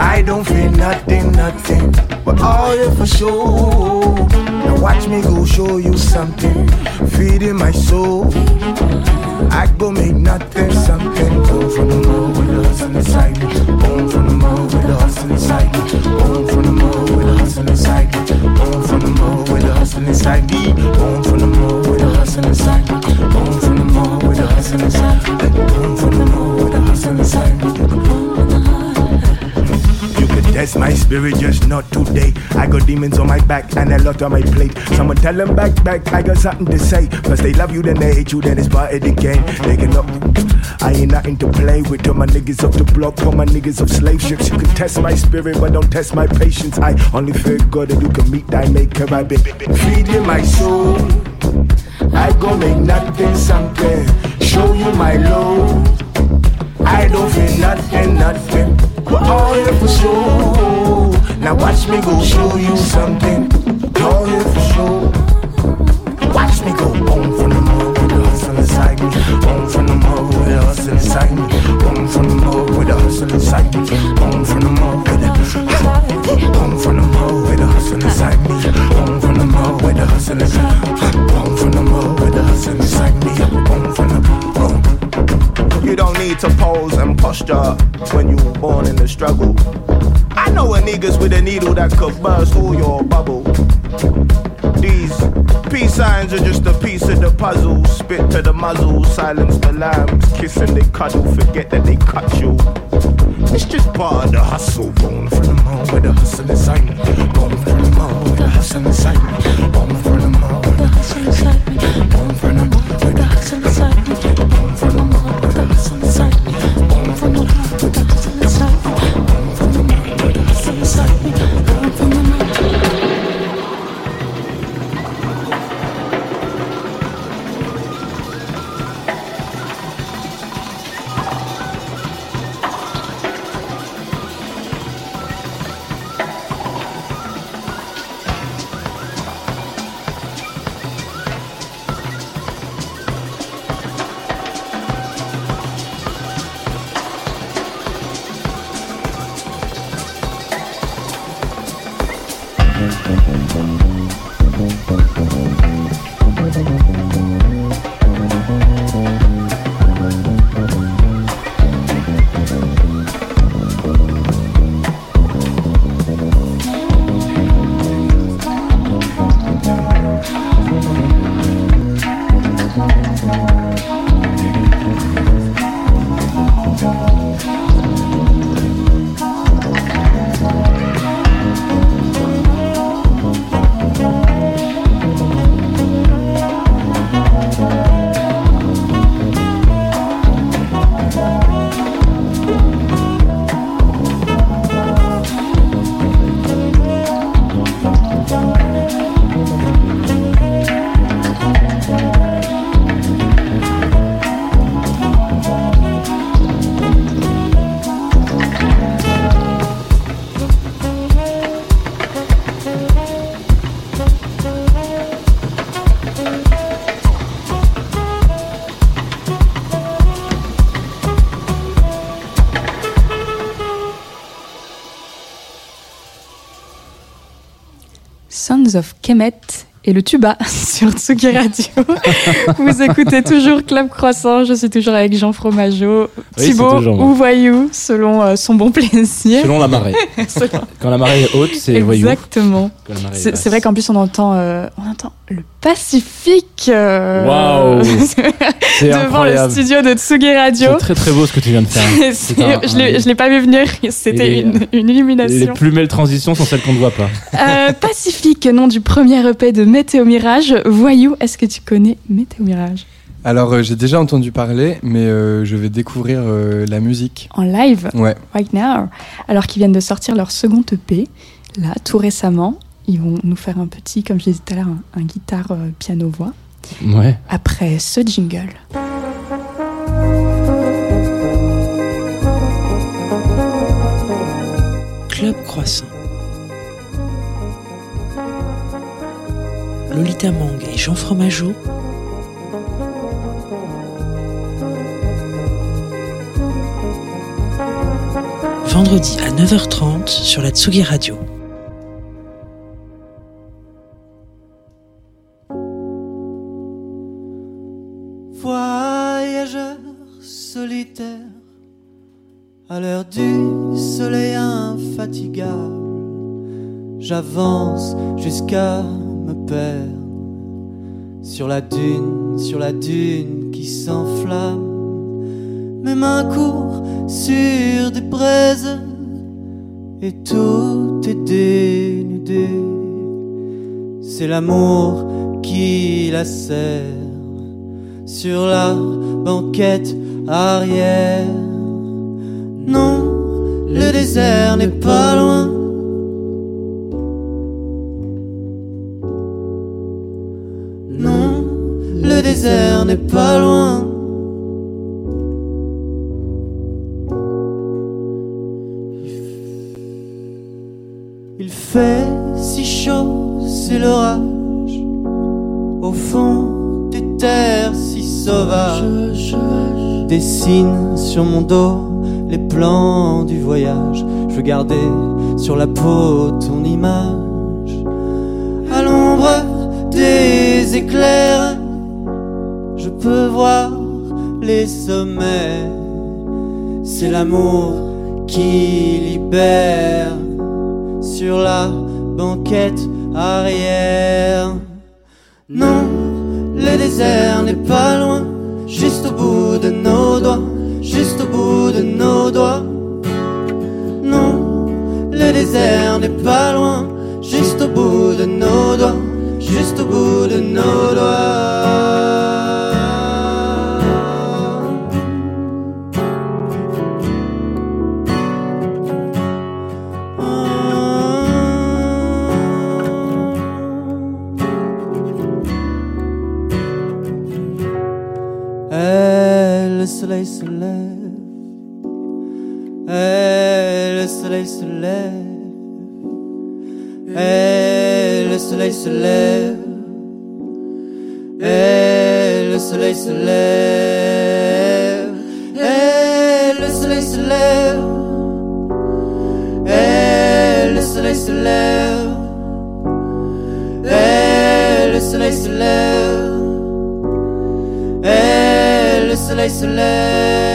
I don't feel nothing, nothing. But all here for show. Now watch me go show you something. Feeding my soul. I go make nothing something. Born from the mud with the hustle inside me. Born from the mud with the hustle inside me. Born from the mud with the hustle inside me. Born from the mud with the hustle inside me. My spirit, just not today. I got demons on my back and a lot on my plate. Someone tell them back, back, I got something to say. First they love you, then they hate you, then it's part of the game. They cannot. I ain't nothing to play with. All my niggas off the block, all my niggas off slave ships. You can test my spirit, but don't test my patience. I only fear God that you can meet thy maker. I been feeding my soul. I go make nothing something. Show you my love. I don't feel nothing, nothing. We're all here for show. Now watch me go show you something. All here for show. Watch me go home from the mud with the hustle inside me. Home from the mud with the hustle inside me. Home from the mud with the hustle inside me. Home from the mud with the Home from the mud with the hustle inside me. Home from the mud with the hustle inside me. Home from the mud with the hustle inside me. Home from the. You don't need to pose and posture when you were born in the struggle. I know a niggas with a needle that could burst all your bubble. These peace signs are just a piece of the puzzle. Spit to the muzzle, silence the lambs, kiss and they cuddle, forget that they cut you. It's just part of the hustle. Born from the mall with the hustle inside me. Born from the mall with the hustle inside me. Born from the mall with the hustle inside me. Born from the mall with the hustle inside me. Kemet et le tuba [laughs] sur Tsugi Radio. Vous écoutez toujours Club Croissant. Je suis toujours avec Jean Fromageau, c'est Thibaut ou Voyou, selon euh, son bon plaisir. Selon la marée. [laughs] Selon- Quand la marée est haute, c'est voyou. Exactement. C'est vrai qu'en plus on entend, euh, on entend le Pacifique euh, Waouh, [laughs] C'est devant le studio de Tsugi Radio. C'est très très beau ce que tu viens de faire. Et [laughs] C'est c'est- un- je l'ai un- je l'ai pas vu venir, [laughs] c'était une, une Les illumination. plus belles transitions sont celles qu'on ne voit pas. Euh, Pacifique, nom du premier EP de Météo Mirage. Voyou, est-ce que tu connais Météo Mirage? Alors, euh, j'ai déjà entendu parler, mais euh, je vais découvrir euh, la musique. En live, Ouais. right now? Alors qu'ils viennent de sortir leur second EP, là, tout récemment. Ils vont nous faire un petit, comme je disais tout à l'heure, un, un guitare euh, piano-voix. Ouais. Après ce jingle. Club Croissant. Lolita Mang et Jean Fromageau vendredi à 9h30 sur la Tsugi Radio. Solitaire, à l'heure du soleil infatigable, j'avance jusqu'à me perdre sur la dune, sur la dune qui s'enflamme. Mes mains courent sur des braises et tout est dénudé. C'est l'amour qui la serre sur la banquette arrière. Non, le désert n'est pas loin. Non, le désert n'est pas loin. Il fait si chaud, c'est l'orage. Au fond des terres si sauvages, dessine sur mon dos les plans du voyage. Je veux garder sur la peau ton image. À l'ombre des éclairs, je peux voir les sommets. C'est l'amour qui libère sur la banquette arrière. Non, le désert n'est pas loin, juste au bout de nos doigts, juste au bout de nos doigts. Non, le désert n'est pas loin, juste au bout de nos doigts, juste au bout de nos doigts. Se lève. Et le soleil se lève. Et le soleil se lève. Et le soleil se lève. Et le soleil se lève. Et le soleil se lève.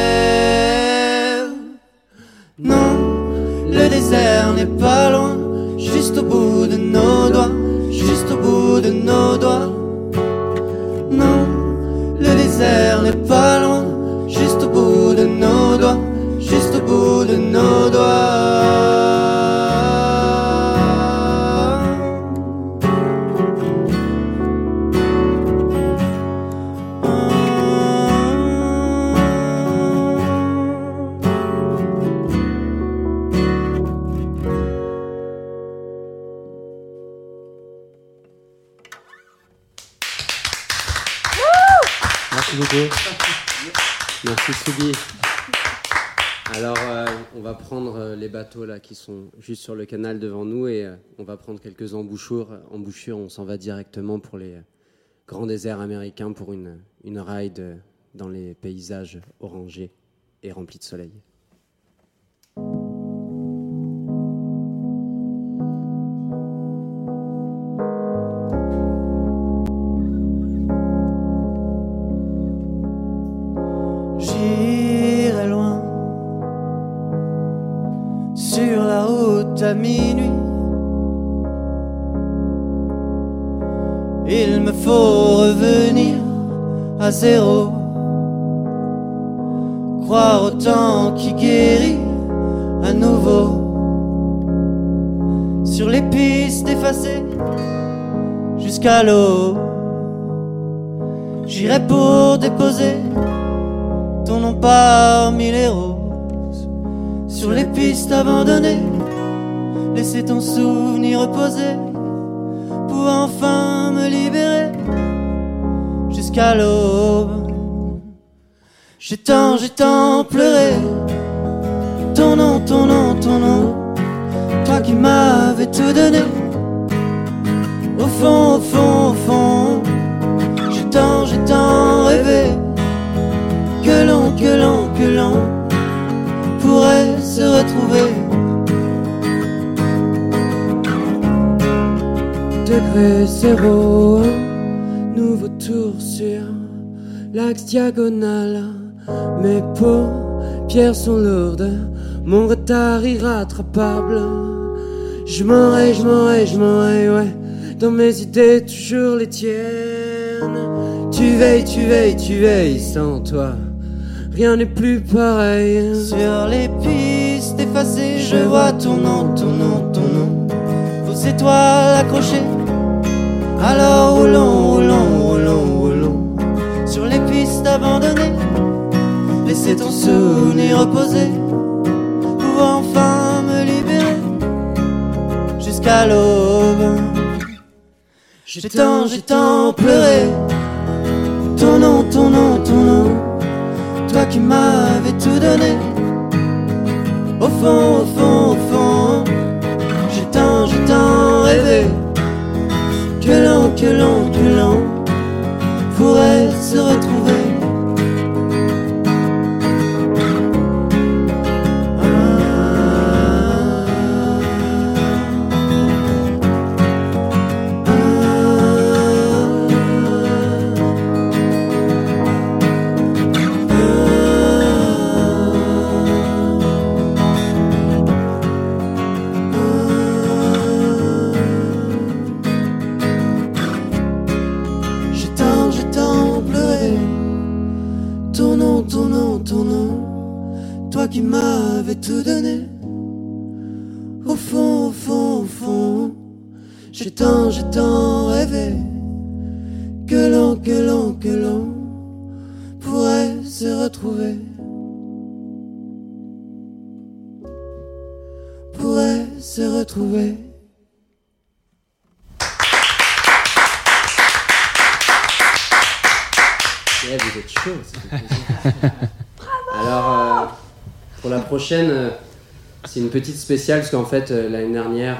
Qui sont juste sur le canal devant nous et euh, on va prendre quelques embouchures. Embouchures, on s'en va directement pour les euh, grands déserts américains pour une, une ride euh, dans les paysages orangés et remplis de soleil. Route à minuit. Il me faut revenir à zéro. Croire au temps qui guérit à nouveau. Sur les pistes effacées jusqu'à l'eau. J'irai pour déposer ton nom parmi les roses. Sur les pistes abandonnées, laisser ton souvenir reposer pour enfin me libérer jusqu'à l'aube. J'ai tant, j'ai tant pleuré. Ton nom, ton nom, ton nom. Toi qui m'avais tout donné. Au fond, au fond, au fond. J'ai tant, j'ai tant rêvé. Que l'on, que l'on, que l'on pourrait se retrouver. Degré zéro, nouveau tour sur l'axe diagonal. Mes paupières sont lourdes, mon retard irrattrapable. Je m'aurais, je m'aurais, je m'aurais, ouais. Dans mes idées, toujours les tiennes. Tu veilles, tu veilles, tu veilles sans toi. Rien n'est plus pareil. Sur les pistes effacées, je vois ton nom, ton. Vos étoiles accrochées. Alors roulons, roulons, roulons, roulons. Sur les pistes abandonnées. Laissez ton souvenir reposer. Pour enfin me libérer. Jusqu'à l'aube. J'ai tant, j'ai tant pleuré. Ton nom, ton. Toi qui m'avais tout donné. Au fond, au fond, au fond. J'ai tant, j'ai tant rêvé. Que l'on, que l'on, que l'on pourrait se retrouver. Pourrait se retrouver. Pourrait se retrouver. Ouais, vous êtes. [laughs] Alors, euh, pour la prochaine, euh, c'est une petite spéciale parce qu'en fait, euh, l'année dernière,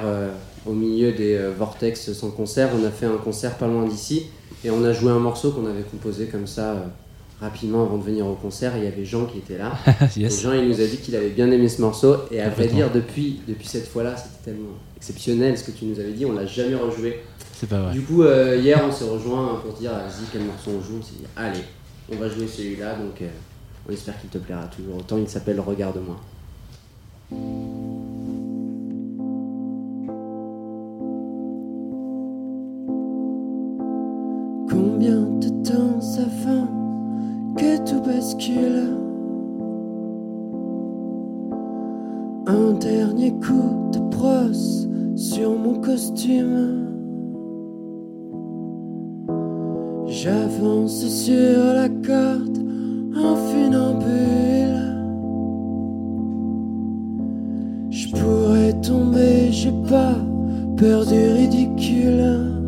au milieu des Vortex sans concert, on a fait un concert pas loin d'ici et on a joué un morceau qu'on avait composé comme ça rapidement avant de venir au concert. Il y avait Jean qui était là. [laughs] Yes. Et Jean, il nous a dit qu'il avait bien aimé ce morceau. Et à vrai dire, depuis, depuis cette fois-là, c'était tellement exceptionnel ce que tu nous avais dit. On l'a jamais rejoué. C'est pas vrai. Du coup, euh, hier, on s'est rejoint pour dire, vas-y, quel morceau on joue On s'est dit, allez, on va jouer celui-là. Donc, euh, on espère qu'il te plaira toujours autant. Il s'appelle Regarde-moi. Combien de temps ça fait que tout bascule Un dernier coup de brosse sur mon costume. J'avance sur la corde en funambule. Je pourrais tomber, j'ai pas peur du ridicule.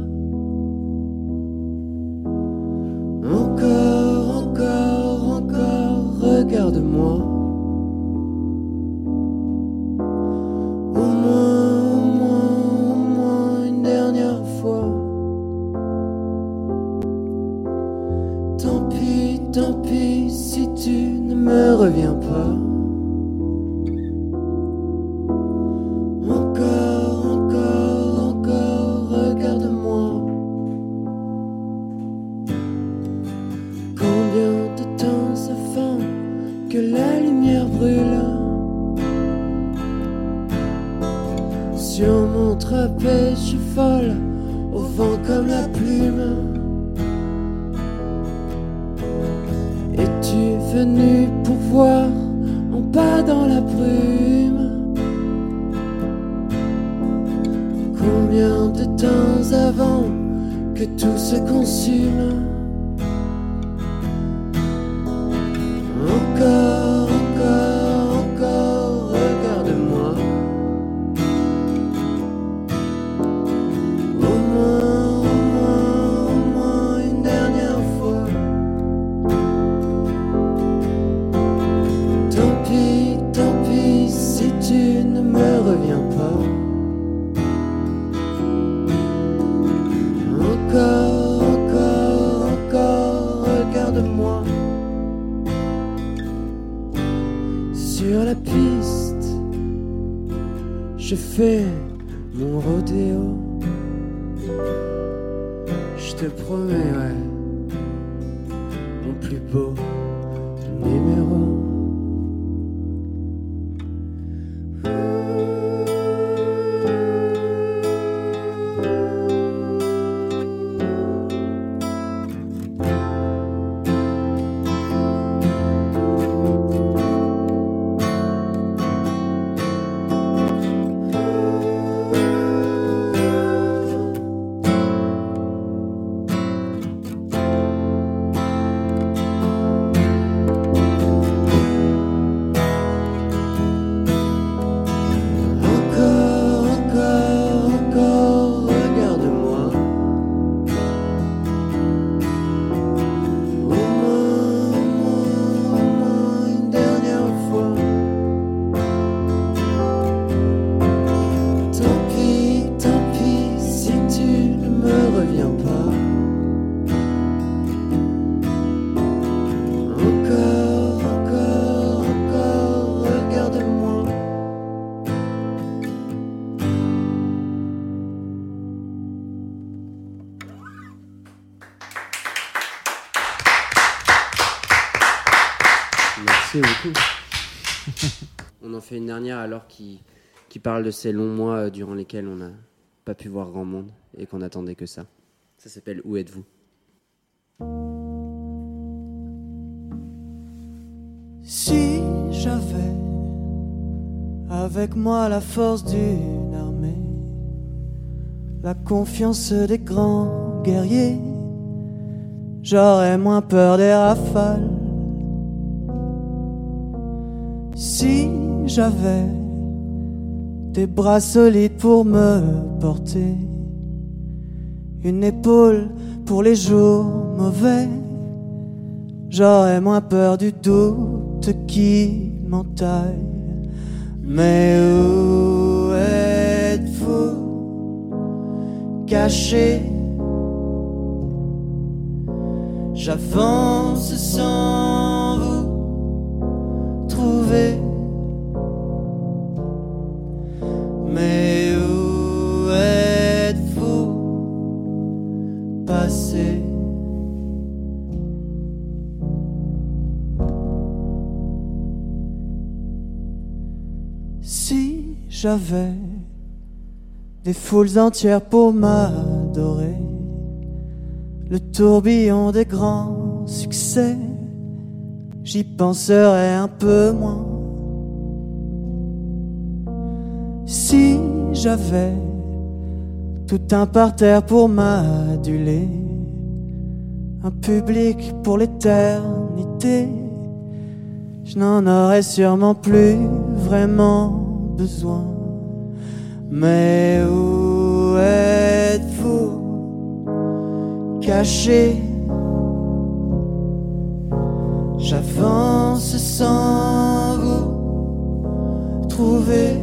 Je alors qui, qui parle de ces longs mois euh, durant lesquels on n'a pas pu voir grand monde et qu'on attendait que ça. Ça s'appelle Où êtes-vous? Si j'avais avec moi la force d'une armée, la confiance des grands guerriers, j'aurais moins peur des rafales. Si j'avais des bras solides pour me porter, une épaule pour les jours mauvais, J'aurais moins peur du doute qui m'entaille. Mais où êtes-vous? Caché J'avance sans vous trouver. Mais où êtes-vous passé? Si j'avais des foules entières pour m'adorer, le tourbillon des grands succès, j'y penserais un peu moins. Si j'avais tout un parterre pour m'aduler, un public pour l'éternité, je n'en aurais sûrement plus vraiment besoin. Mais où êtes-vous caché? J'avance sans vous trouver.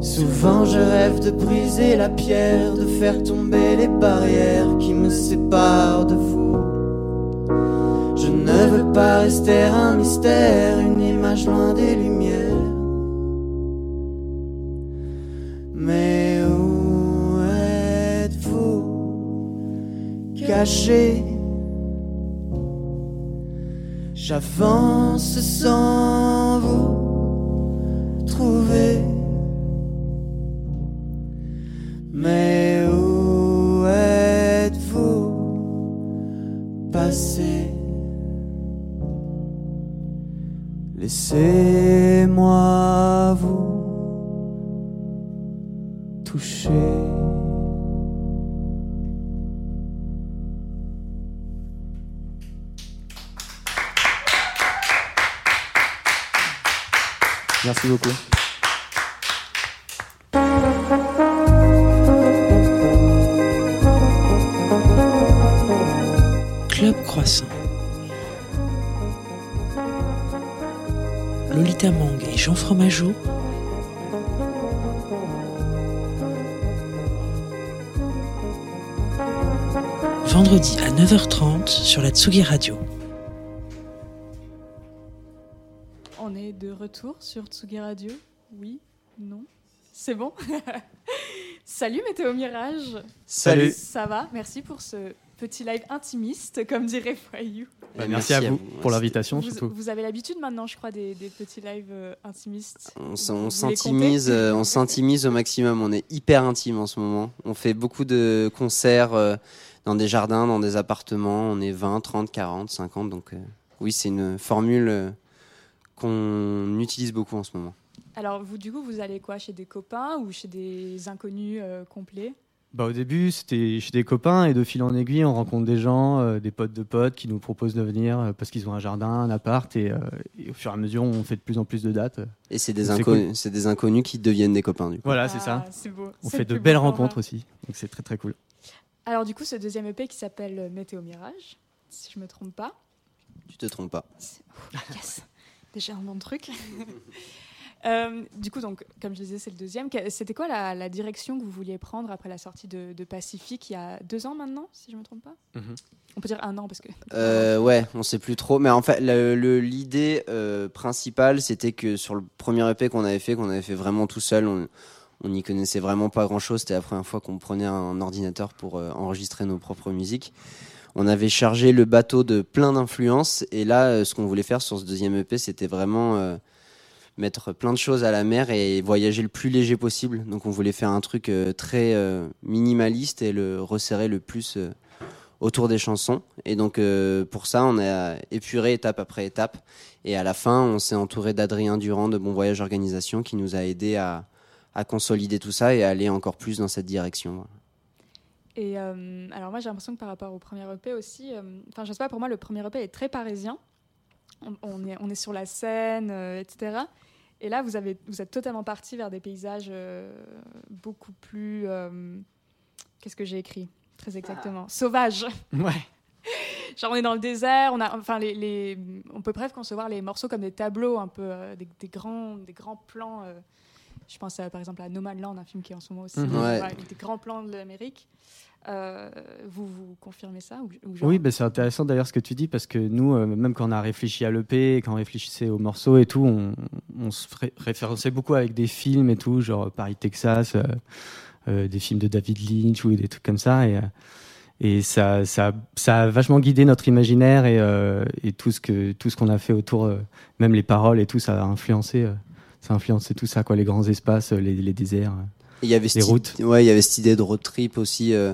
Souvent je rêve de briser la pierre, de faire tomber les barrières qui me séparent de vous. Je ne veux pas rester un mystère, une image loin des lumières. Mais où êtes-vous caché. J'avance sans vous trouver. Club Croissant. Lolita Mang et Jean Fromageau vendredi à 9h30 sur la Tsugi Radio. De retour sur Tsugi Radio. Oui, non, c'est bon. [laughs] Salut Météo Mirage. Salut. Ça va? Merci pour ce petit live intimiste, comme dirait Foyou. Bah, merci, à vous pour l'invitation Vous, surtout. vous avez l'habitude maintenant, je crois, des, des petits lives euh, intimistes? On, s'intimise, euh, on s'intimise au maximum. On est hyper intime en ce moment. On fait beaucoup de concerts euh, dans des jardins, dans des appartements. On est 20, 30, 40, 50. Donc euh, oui, c'est une formule euh, qu'on utilise beaucoup en ce moment. Alors, vous, du coup, vous allez quoi Chez des copains ou chez des inconnus euh, complets? Bah, au début, c'était chez des copains et de fil en aiguille, on rencontre des gens, euh, des potes de potes qui nous proposent de venir euh, parce qu'ils ont un jardin, un appart et, euh, et au fur et à mesure, on fait de plus en plus de dates. Et c'est des, c'est inconnus, cool. des inconnus qui deviennent des copains du coup. Voilà, c'est Ah, ça. c'est beau. On fait de belles rencontres aussi, donc c'est très très cool. Alors, du coup, ce deuxième EP qui s'appelle Météo Mirage, si je me trompe pas. Tu te trompes pas. Yes Déjà un bon truc. [laughs] Euh, du coup, donc, comme je disais, c'est le deuxième. C'était quoi la, la direction que vous vouliez prendre après la sortie de, de Pacifique il y a deux ans maintenant, si je me trompe pas Mhm. On peut dire un an parce que. Euh, ouais, on sait plus trop. Mais en fait, l'idée euh, principale, c'était que sur le premier EP qu'on avait fait, qu'on avait fait vraiment tout seul, on on n'y connaissait vraiment pas grand-chose. C'était la première fois qu'on prenait un ordinateur pour euh, enregistrer nos propres musiques. On avait chargé le bateau de plein d'influences. Et là, euh, ce qu'on voulait faire sur ce deuxième EP, c'était vraiment euh, mettre plein de choses à la mer et voyager le plus léger possible. Donc on voulait faire un truc euh, très minimaliste et le resserrer le plus autour des chansons. Et donc pour ça, on a épuré étape après étape. Et à la fin, on s'est entouré d'Adrien Durand de Bon Voyage Organisation qui nous a aidé à, à consolider tout ça et à aller encore plus dans cette direction. Et euh, alors, moi, j'ai l'impression que par rapport au premier EP aussi, euh, enfin, je sais pas, pour moi, le premier EP est très parisien. On, on est, on est sur la scène, euh, etc. Et là, vous, avez, vous êtes totalement parti vers des paysages euh, beaucoup plus. euh, Qu'est-ce que j'ai écrit Très exactement. Sauvages. [laughs] Ouais. [laughs] Genre, on est dans le désert, on, a, enfin, les, les- on peut presque concevoir les morceaux comme des tableaux, un peu, euh, des, des grands, des grands plans. Euh, je pense à, par exemple à No Man's Land, un film qui est en ce moment aussi. Ouais. Voilà, avec des grands plans de l'Amérique. Euh, vous, vous confirmez ça ou, ou genre- Oui, bah, c'est intéressant d'ailleurs ce que tu dis parce que nous, euh, même quand on a réfléchi à l'EP, quand on réfléchissait aux morceaux et tout, on, on se ré- référençait beaucoup avec des films et tout, genre Paris, Texas, euh, euh, des films de David Lynch ou des trucs comme ça. Et, euh, et ça, ça, ça a vachement guidé notre imaginaire et, euh, et tout ce que tout ce qu'on a fait autour, euh, même les paroles et tout, ça a influencé, euh, ça a influencé tout ça, quoi, les grands espaces, euh, les, les déserts. euh. Il y avait Les routes. Ouais, il y avait cette idée de road trip aussi, euh,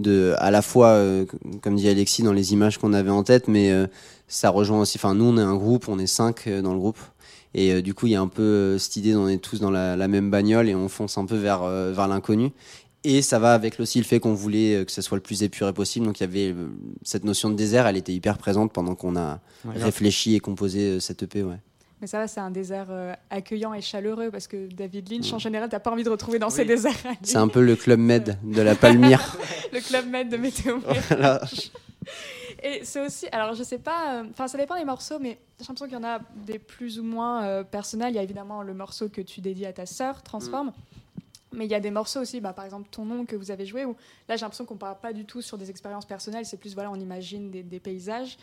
de, à la fois, euh, comme dit Alexis, dans les images qu'on avait en tête, mais euh, ça rejoint aussi. Enfin, nous, on est un groupe, on est cinq dans le groupe. Et du coup, il y a un peu cette idée d'on est tous dans la, la même bagnole et on fonce un peu vers, vers l'inconnu. Et ça va avec aussi le fait qu'on voulait que ce soit le plus épuré possible. Donc il y avait cette notion de désert, elle était hyper présente pendant qu'on a Ouais. réfléchi et composé cette EP. Ouais. Mais ça va, c'est un désert euh, accueillant et chaleureux parce que David Lynch, en général, t'as pas envie de retrouver dans ces déserts. C'est un peu le club Med de la Palmyre. [laughs] le club med de Météo Voilà. Et c'est aussi, alors je sais pas, euh, enfin ça dépend des morceaux, mais j'ai l'impression qu'il y en a des plus ou moins euh, personnels. Il y a évidemment le morceau que tu dédies à ta sœur, Transforme. Mais il y a des morceaux aussi, bah, par exemple ton nom que vous avez joué, où là j'ai l'impression qu'on parle pas du tout sur des expériences personnelles, c'est plus voilà, on imagine des, des paysages.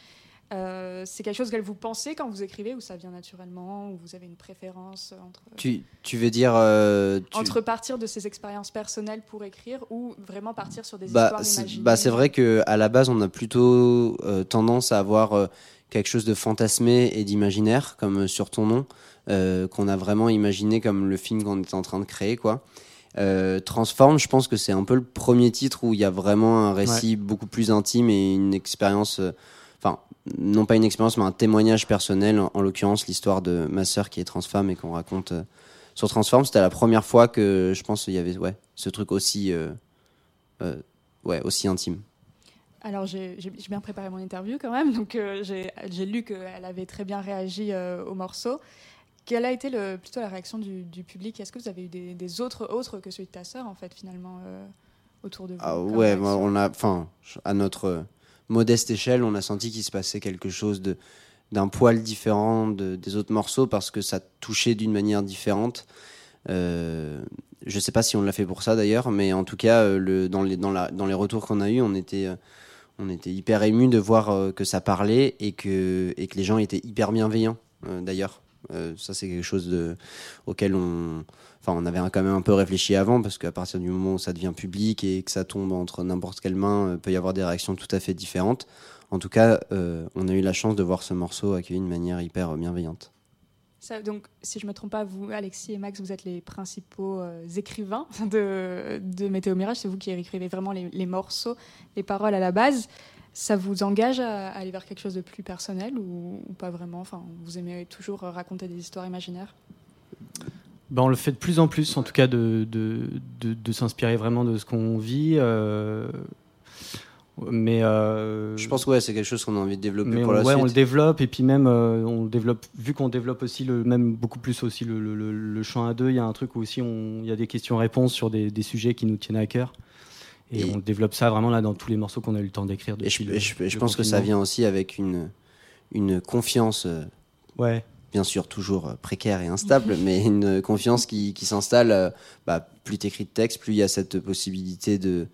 Euh, c'est quelque chose que vous pensez quand vous écrivez ou ça vient naturellement ou vous avez une préférence entre, Tu, tu veux dire. euh, tu- entre partir de ses expériences personnelles pour écrire ou vraiment partir sur des Bah, histoires c'est imaginées bah, c'est vrai que à la base, on a plutôt euh, tendance à avoir euh, quelque chose de fantasmé et d'imaginaire, comme euh, sur ton nom, euh, qu'on a vraiment imaginé comme le film qu'on était en train de créer, quoi. Euh, Transform, je pense que c'est un peu le premier titre où il y a vraiment un récit beaucoup plus intime et une expérience, euh, non pas une expérience, mais un témoignage personnel, en, en l'occurrence l'histoire de ma sœur qui est transfemme et qu'on raconte euh, sur Transform. C'était la première fois que je pense qu'il y avait ouais, ce truc aussi, euh, euh, ouais, aussi intime. Alors j'ai bien préparé mon interview quand même, donc j'ai lu qu'elle avait très bien réagi au morceau. Quelle a été le, plutôt la réaction du, du public? Est-ce que vous avez eu des, des autres autres que celui de ta sœur en fait finalement autour de vous? Ah ouais, on a, enfin, à notre modeste échelle, on a senti qu'il se passait quelque chose de d'un poil différent de- des autres morceaux parce que ça touchait d'une manière différente. Euh, je sais pas si on l'a fait pour ça d'ailleurs, mais en tout cas, euh, dans, les, dans, dans les retours qu'on a eu, on était, euh, on était hyper ému de voir euh, que ça parlait et que, et que les gens étaient hyper bienveillants d'ailleurs. Ça, c'est quelque chose de, auquel on, enfin, on avait quand même un peu réfléchi avant parce qu'à partir du moment où ça devient public et que ça tombe entre n'importe quelle main, euh, peut y avoir des réactions tout à fait différentes. En tout cas, euh, on a eu la chance de voir ce morceau accueilli de manière hyper euh, bienveillante. Ça, donc, si je me trompe pas, vous, Alexis et Max, vous êtes les principaux écrivains [laughs] de, Météo Mirage. C'est vous qui écrivez vraiment les, morceaux, les paroles à la base. Ça vous engage à, aller vers quelque chose de plus personnel ou, ou pas vraiment? Enfin, vous aimez toujours raconter des histoires imaginaires? Ben, on le fait de plus en plus, en tout cas, de, de, de, de s'inspirer vraiment de ce qu'on vit. euh, mais euh, Je pense que ouais, c'est quelque chose qu'on a envie de développer mais pour on, la ouais, suite. on le développe et puis même euh, on développe vu qu'on développe aussi le même beaucoup plus aussi le, le, le- chant à deux il y a un truc où aussi il y a des questions-réponses sur des, des sujets qui nous tiennent à cœur et, Et- on développe ça vraiment là dans tous les morceaux qu'on a eu le temps d'écrire Et je, le- je- je pense que ça vient aussi avec une, une confiance, ouais bien sûr toujours euh, précaire et instable, mais [laughs] une confiance qui, qui s'installe. euh, bah, plus t'écris de texte, plus il y a cette possibilité de,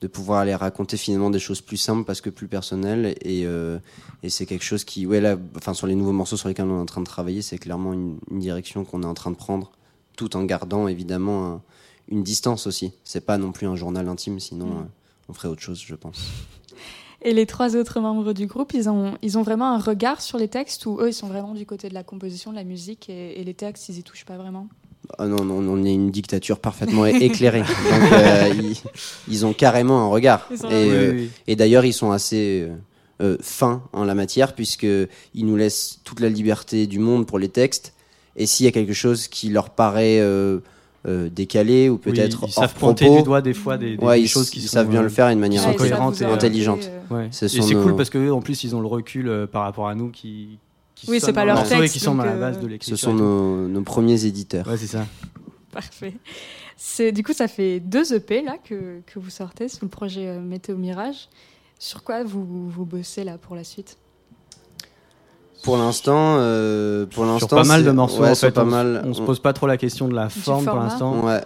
de pouvoir aller raconter finalement des choses plus simples parce que plus personnelles. Et, euh, et c'est quelque chose qui, ouais, là, enfin, sur les nouveaux morceaux sur lesquels on est en train de travailler, c'est clairement une, une direction qu'on est en train de prendre, tout en gardant évidemment un- une distance aussi. C'est pas non plus un journal intime, sinon Mm. euh, on ferait autre chose, je pense. [laughs] Et les trois autres membres du groupe, ils ont, ils ont vraiment un regard sur les textes ou eux, ils sont vraiment du côté de la composition, de la musique et, et les textes, ils y touchent pas vraiment? Ah non, non, on est une dictature parfaitement éclairée. [laughs] Donc, euh, ils, ils ont carrément un regard. Et, euh, oui, oui. et d'ailleurs, ils sont assez euh, fins en la matière, puisqu'ils nous laissent toute la liberté du monde pour les textes. Et s'il y a quelque chose qui leur paraît euh, euh, décalé ou Oui, peut-être ils hors savent pointer propos, du doigt des fois des, des- ouais, des ils, choses qui ils sont, savent bien euh, le faire d'une manière sont Ouais, ils vous et intelligente. euh, Ouais. Ce Et sont c'est nos- cool parce que en plus ils ont le recul euh, par rapport à nous qui, qui Oui, c'est pas dans leur le morceau texte, et qui sont à la base de ce l'écriture. sont et tout. nos, nos premiers éditeurs. Ouais, c'est ça. Parfait. C'est, du coup, ça fait deux EP là, que, que vous sortez sous le projet Météo Mirage. Sur quoi vous, vous bossez là pour la suite? Pour l'instant, euh, pour Sur l'instant, pas mal de morceaux, ouais, en fait, pas on, mal. on se pose pas trop la question de la forme pour l'instant. Ouais.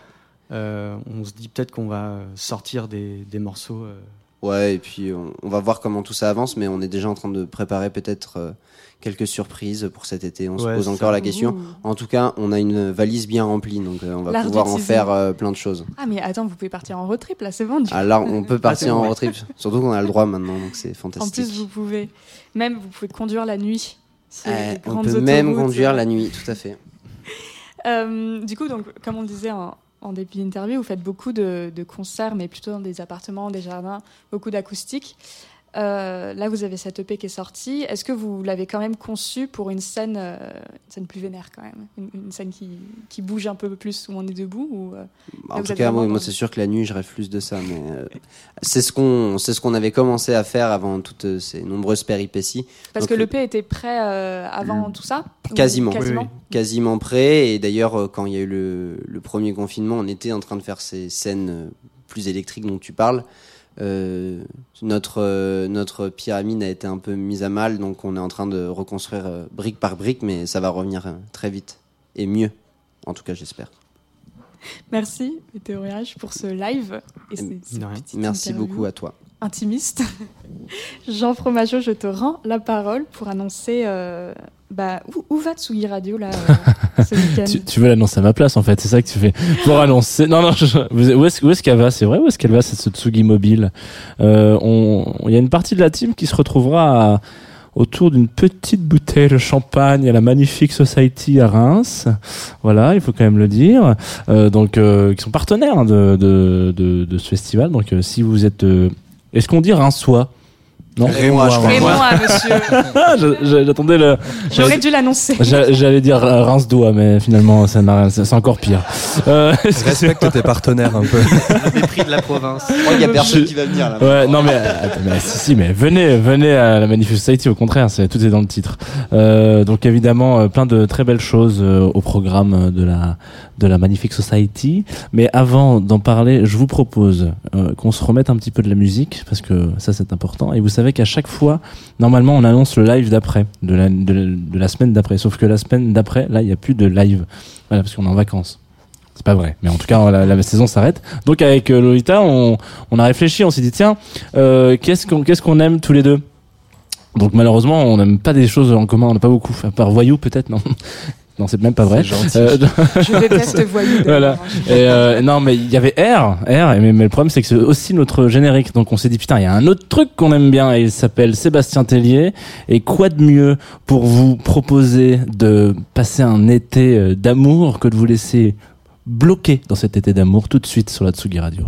Euh, on se dit peut-être qu'on va sortir des, des morceaux. euh, Ouais, et puis on, on va voir comment tout ça avance, mais on est déjà en train de préparer peut-être euh, quelques surprises pour cet été. On se pose encore ça. la question. Ouh. En tout cas, on a une valise bien remplie, donc euh, on va pouvoir en faire euh, plein de choses. Ah, mais attends, vous pouvez partir en road trip là, c'est vendu. Là, on peut [laughs] partir en road trip, surtout qu'on a le droit maintenant, donc c'est en fantastique. plus, vous pouvez. Même, vous pouvez conduire la nuit. Euh, les on peut même conduire la nuit, tout à fait. [laughs] Euh, du coup, donc, comme on le disait en, en début d'interview, vous faites beaucoup de, de concerts, mais plutôt dans des appartements, des jardins, beaucoup d'acoustique. Euh, là, vous avez cette EP qui est sortie. Est-ce que vous l'avez quand même conçu pour une scène, euh, une scène plus vénère quand même? Une, une scène qui, qui bouge un peu plus où on est debout ou, euh, En vous tout cas, moi, c'est sûr que la nuit, je rêve plus de ça, mais euh, c'est ce qu'on, c'est ce qu'on avait commencé à faire avant toutes ces nombreuses péripéties. Parce Donc, que le- l'EP était prêt euh, avant tout ça Ou Quasiment. quasiment Oui, quasiment prêt. Et d'ailleurs, quand il y a eu le, le premier confinement, on était en train de faire ces scènes plus électriques dont tu parles. Euh, notre, euh, notre pyramide a été un peu mise à mal, donc on est en train de reconstruire euh, brique par brique, mais ça va revenir euh, très vite. Et mieux, en tout cas, j'espère. [laughs] Merci, Météorage, pour ce live. Et ces- ces Merci beaucoup à toi. Intimiste. [laughs] Jean Fromageau, je te rends la parole pour annoncer euh, bah, où, où va Tsugi Radio là, euh, [laughs] ce week-end Tu, tu veux l'annoncer à ma place en fait, c'est ça que tu fais. Pour annoncer. Non, non, je- vous- où est-ce où est-ce qu'elle va? C'est vrai, où est-ce qu'elle va cette Tsugi Mobile? Euh, on- Il y a une partie de la team qui se retrouvera à- autour d'une petite bouteille de champagne à la Magnifique Society à Reims. Voilà, il faut quand même le dire. Euh, donc, euh, qui sont partenaires hein, de, ce festival. Donc, euh, si vous êtes. Est-ce qu'on dit Reims-Sois non Rémois, [laughs] je crois. Et moi, monsieur, J'attendais le. j'aurais dû l'annoncer. J'a- J'allais dire euh, rince doigt, mais finalement, ça n'a- c'est c'est encore pire. Euh, [laughs] Respecte tes partenaires un peu. [laughs] Le mépris de la province. Il y a personne Je- qui va venir là. Ouais, non mais, attends, mais si, si, mais venez, venez à la Manifest Society. Au contraire, c'est tout est dans le titre. Euh, donc évidemment, euh, plein de très belles choses euh, au programme de la de la Magnifique Society. Mais avant d'en parler, je vous propose euh, qu'on se remette un petit peu de la musique parce que ça c'est important. Et vous savez qu'à chaque fois, normalement, on annonce le live d'après, de la de, de la semaine d'après. Sauf que la semaine d'après, là, il y a plus de live. Voilà, parce qu'on est en vacances. C'est pas vrai, mais en tout cas la, la saison s'arrête. Donc avec euh, Lolita, on, on a réfléchi, on s'est dit tiens, euh, qu'est-ce qu'on qu'est-ce qu'on aime tous les deux? Donc malheureusement, on n'aime pas des choses en commun, on n'a pas beaucoup. À part voyou peut-être, non? Non, c'est même pas vrai. Euh, [laughs] Je déteste [laughs] voyou. voilà. Et euh, non, mais il y avait R, R, mais, mais le problème c'est que c'est aussi notre générique. Donc on s'est dit putain, il y a un autre truc qu'on aime bien et il s'appelle Sébastien Tellier. Et quoi de mieux pour vous proposer de passer un été euh, d'amour que de vous laisser bloquer dans cet été d'amour tout de suite sur la Tsugi Radio?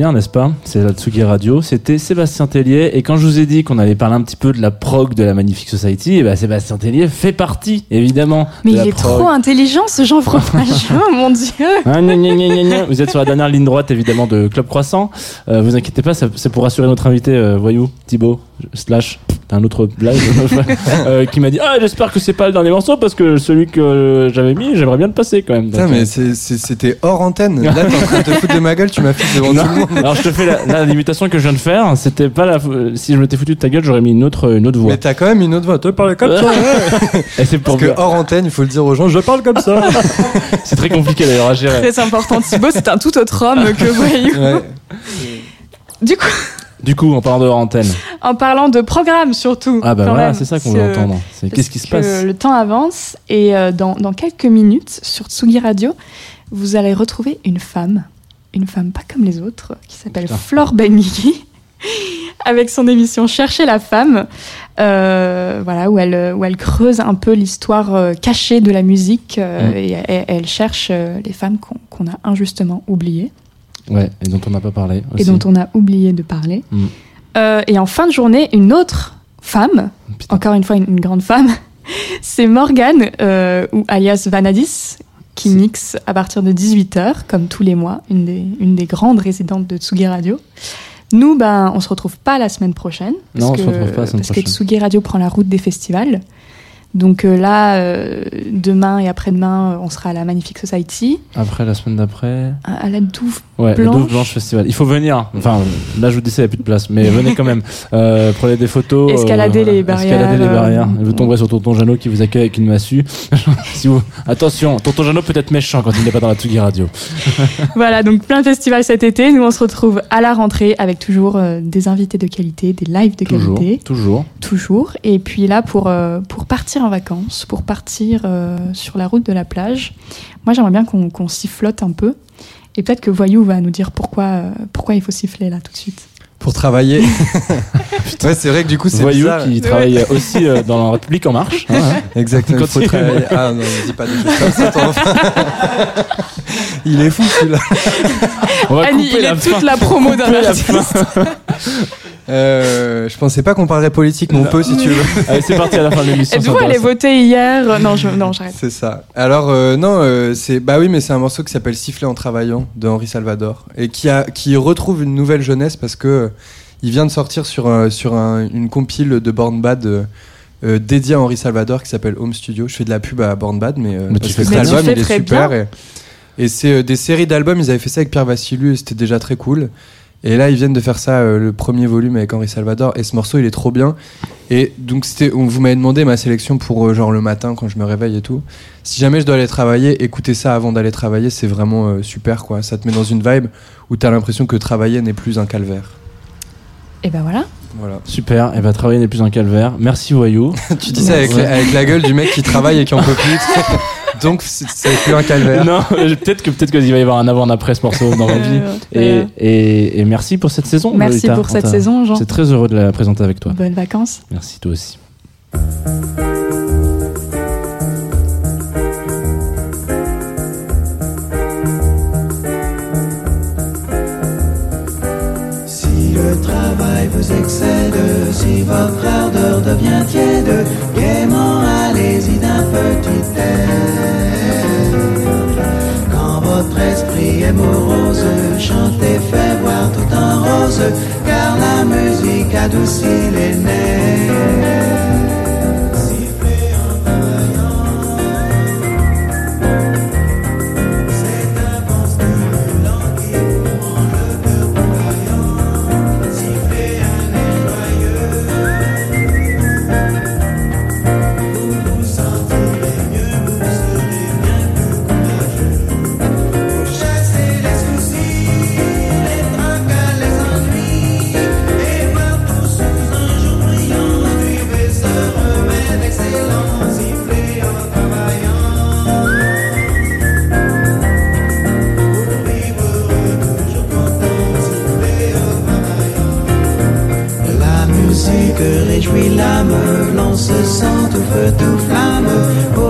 Bien, n'est-ce pas? C'est la Tsugi Radio, c'était Sébastien Tellier. Et quand je vous ai dit qu'on allait parler un petit peu de la prog de la Magnifique Society, eh ben Sébastien Tellier fait partie, évidemment. Mais de il la est prog. trop intelligent ce Jean Fromageau, [laughs] mon dieu. Ah, gna, gna, gna, gna, gna. Vous êtes sur la dernière ligne droite évidemment de Club Croissant. Euh, vous inquiétez pas, c'est pour rassurer notre invité euh, voyou Thibaut slash t'as un autre blague [laughs] euh, qui m'a dit ah j'espère que c'est pas le dernier morceau parce que celui que j'avais mis j'aimerais bien le passer quand même. Putain, mais euh, c'était hors antenne. Là, t'es en train de te foutre de ma gueule, tu m'as fait devant non. tout le monde. Alors je te fais la, limitation que je viens de faire. C'était pas la. Si je m'étais foutu de ta gueule, j'aurais mis une autre, une autre voix. Mais t'as quand même une autre voix. Toi, parles comme ça. [laughs] Et c'est pour Parce que hors antenne, il faut le dire aux gens, je parle comme ça. [laughs] C'est très compliqué d'ailleurs à gérer. Très important. Thibaut, c'est un tout autre homme que voyou. Ouais. Du coup, Du coup, en parlant de antenne. [laughs] en parlant de programme surtout. Ah bah voilà, c'est ça qu'on veut entendre. C'est qu'est-ce qui se passe Le temps avance et euh, dans, dans quelques minutes sur Tsugi Radio, vous allez retrouver une femme, une femme pas comme les autres, qui s'appelle. Flore Benguigui, [laughs] avec son émission Chercher la femme, euh, voilà où elle où elle creuse un peu l'histoire euh, cachée de la musique euh, Mm. et, et- elle cherche les femmes qu'on qu'on a injustement oubliées Ouais, et dont on n'a pas parlé. et dont on a oublié de parler. Mm. Euh, et en fin de journée, une autre femme, Putain. encore une fois une, une grande femme, [laughs] c'est Morgane, euh, ou alias Vanadis, qui mixe à partir de 18h, comme tous les mois, une des, une des grandes résidentes de Tsugi Radio. Nous, ben, on se retrouve pas la semaine prochaine. Parce Non, on que, se retrouve pas la semaine Parce que prochaine. Tsugi Radio prend la route des festivals. Donc euh, là, euh, demain et après-demain, on sera à la Magnifique Society, Après, la semaine d'après. à, à la Douve Ouais, le Blanche. Douve Blanche Festival. Il faut venir. Enfin, là, je vous dis ça, il n'y a plus de place. Mais [laughs] venez quand même. Euh, prenez des photos. Euh, les barrières, Escalader les euh, barrières. Et vous tomberez sur Tonton Jeannot qui vous accueille avec une massue. [laughs] si vous... Attention, Tonton Jeannot peut être méchant quand il n'est pas dans la Tsugi Radio. [laughs] Voilà, donc plein de festivals cet été. Nous, on se retrouve à la rentrée avec toujours des invités de qualité, des lives de Toujours. qualité. Toujours. Toujours. Et puis là, pour, pour partir en vacances, pour partir sur la route de la plage, moi, j'aimerais bien qu'on qu'on sifflote un peu. Et peut-être que Voyou va nous dire pourquoi, euh, pourquoi il faut siffler là tout de suite. Pour travailler. [laughs] ouais, c'est vrai que du coup, c'est Voyou bizarre. qui travaille aussi euh, dans la République En Marche. hein, hein. [laughs] Exactement, il faut travailler. Ah non, ne dis pas des choses comme ça. [laughs] Il est fou celui-là. On va Annie, couper il la est fin. toute la promo d'un artiste. Euh, je pensais pas qu'on parlerait politique, mais on peut si tu veux. [laughs] Allez, c'est parti à la fin de l'émission. Êtes-vous allé voter hier? Non, je, non j'arrête. C'est ça. Alors euh, non, euh, c'est bah oui, mais c'est un morceau qui s'appelle Siffler en travaillant de Henri Salvador et qui a qui retrouve une nouvelle jeunesse parce que euh, il vient de sortir sur sur un- une compile de Born Bad euh, euh, dédiée à Henri Salvador qui s'appelle Home Studio. Je fais de la pub à Born Bad, mais, euh, Mais parce tu fais que cet album il est super et, et c'est euh, des séries d'albums. Ils avaient fait ça avec Pierre Vassilu et c'était déjà très cool. Et là, ils viennent de faire ça, euh, le premier volume avec Henri Salvador. Et ce morceau, il est trop bien. Et donc, c'était, on- vous m'avez demandé ma sélection pour euh, genre le matin quand je me réveille et tout. Si jamais je dois aller travailler, écouter ça avant d'aller travailler, c'est vraiment euh, super, quoi. Ça te met dans une vibe où t'as l'impression que travailler n'est plus un calvaire. Et ben voilà. Voilà. Super, et va travailler n'est plus un calvaire. Merci Voyou. [laughs] tu dis ça avec, avec la gueule du mec qui travaille et qui en peut plus. [laughs] donc, [laughs] c'est, plus un calvaire. Non, euh, peut-être que peut-être qu'il va y avoir un avant un après ce morceau dans ma vie. Et, et, et merci pour cette saison. Merci Lolita. pour cette saison, Jean. C'est très heureux de la présenter avec toi. Bonnes vacances. Merci toi aussi. Si votre ardeur devient tiède, gaiement allez-y d'un petit air. Quand votre esprit est morose, chantez, fait voir tout en rose, car la musique adoucit les nerfs.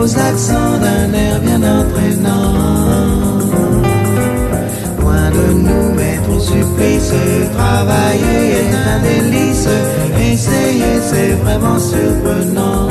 Aux accents d'un air bien entraînant. Loin de nous, mais pour supplice, travailler est un délice. Essayer, c'est vraiment surprenant.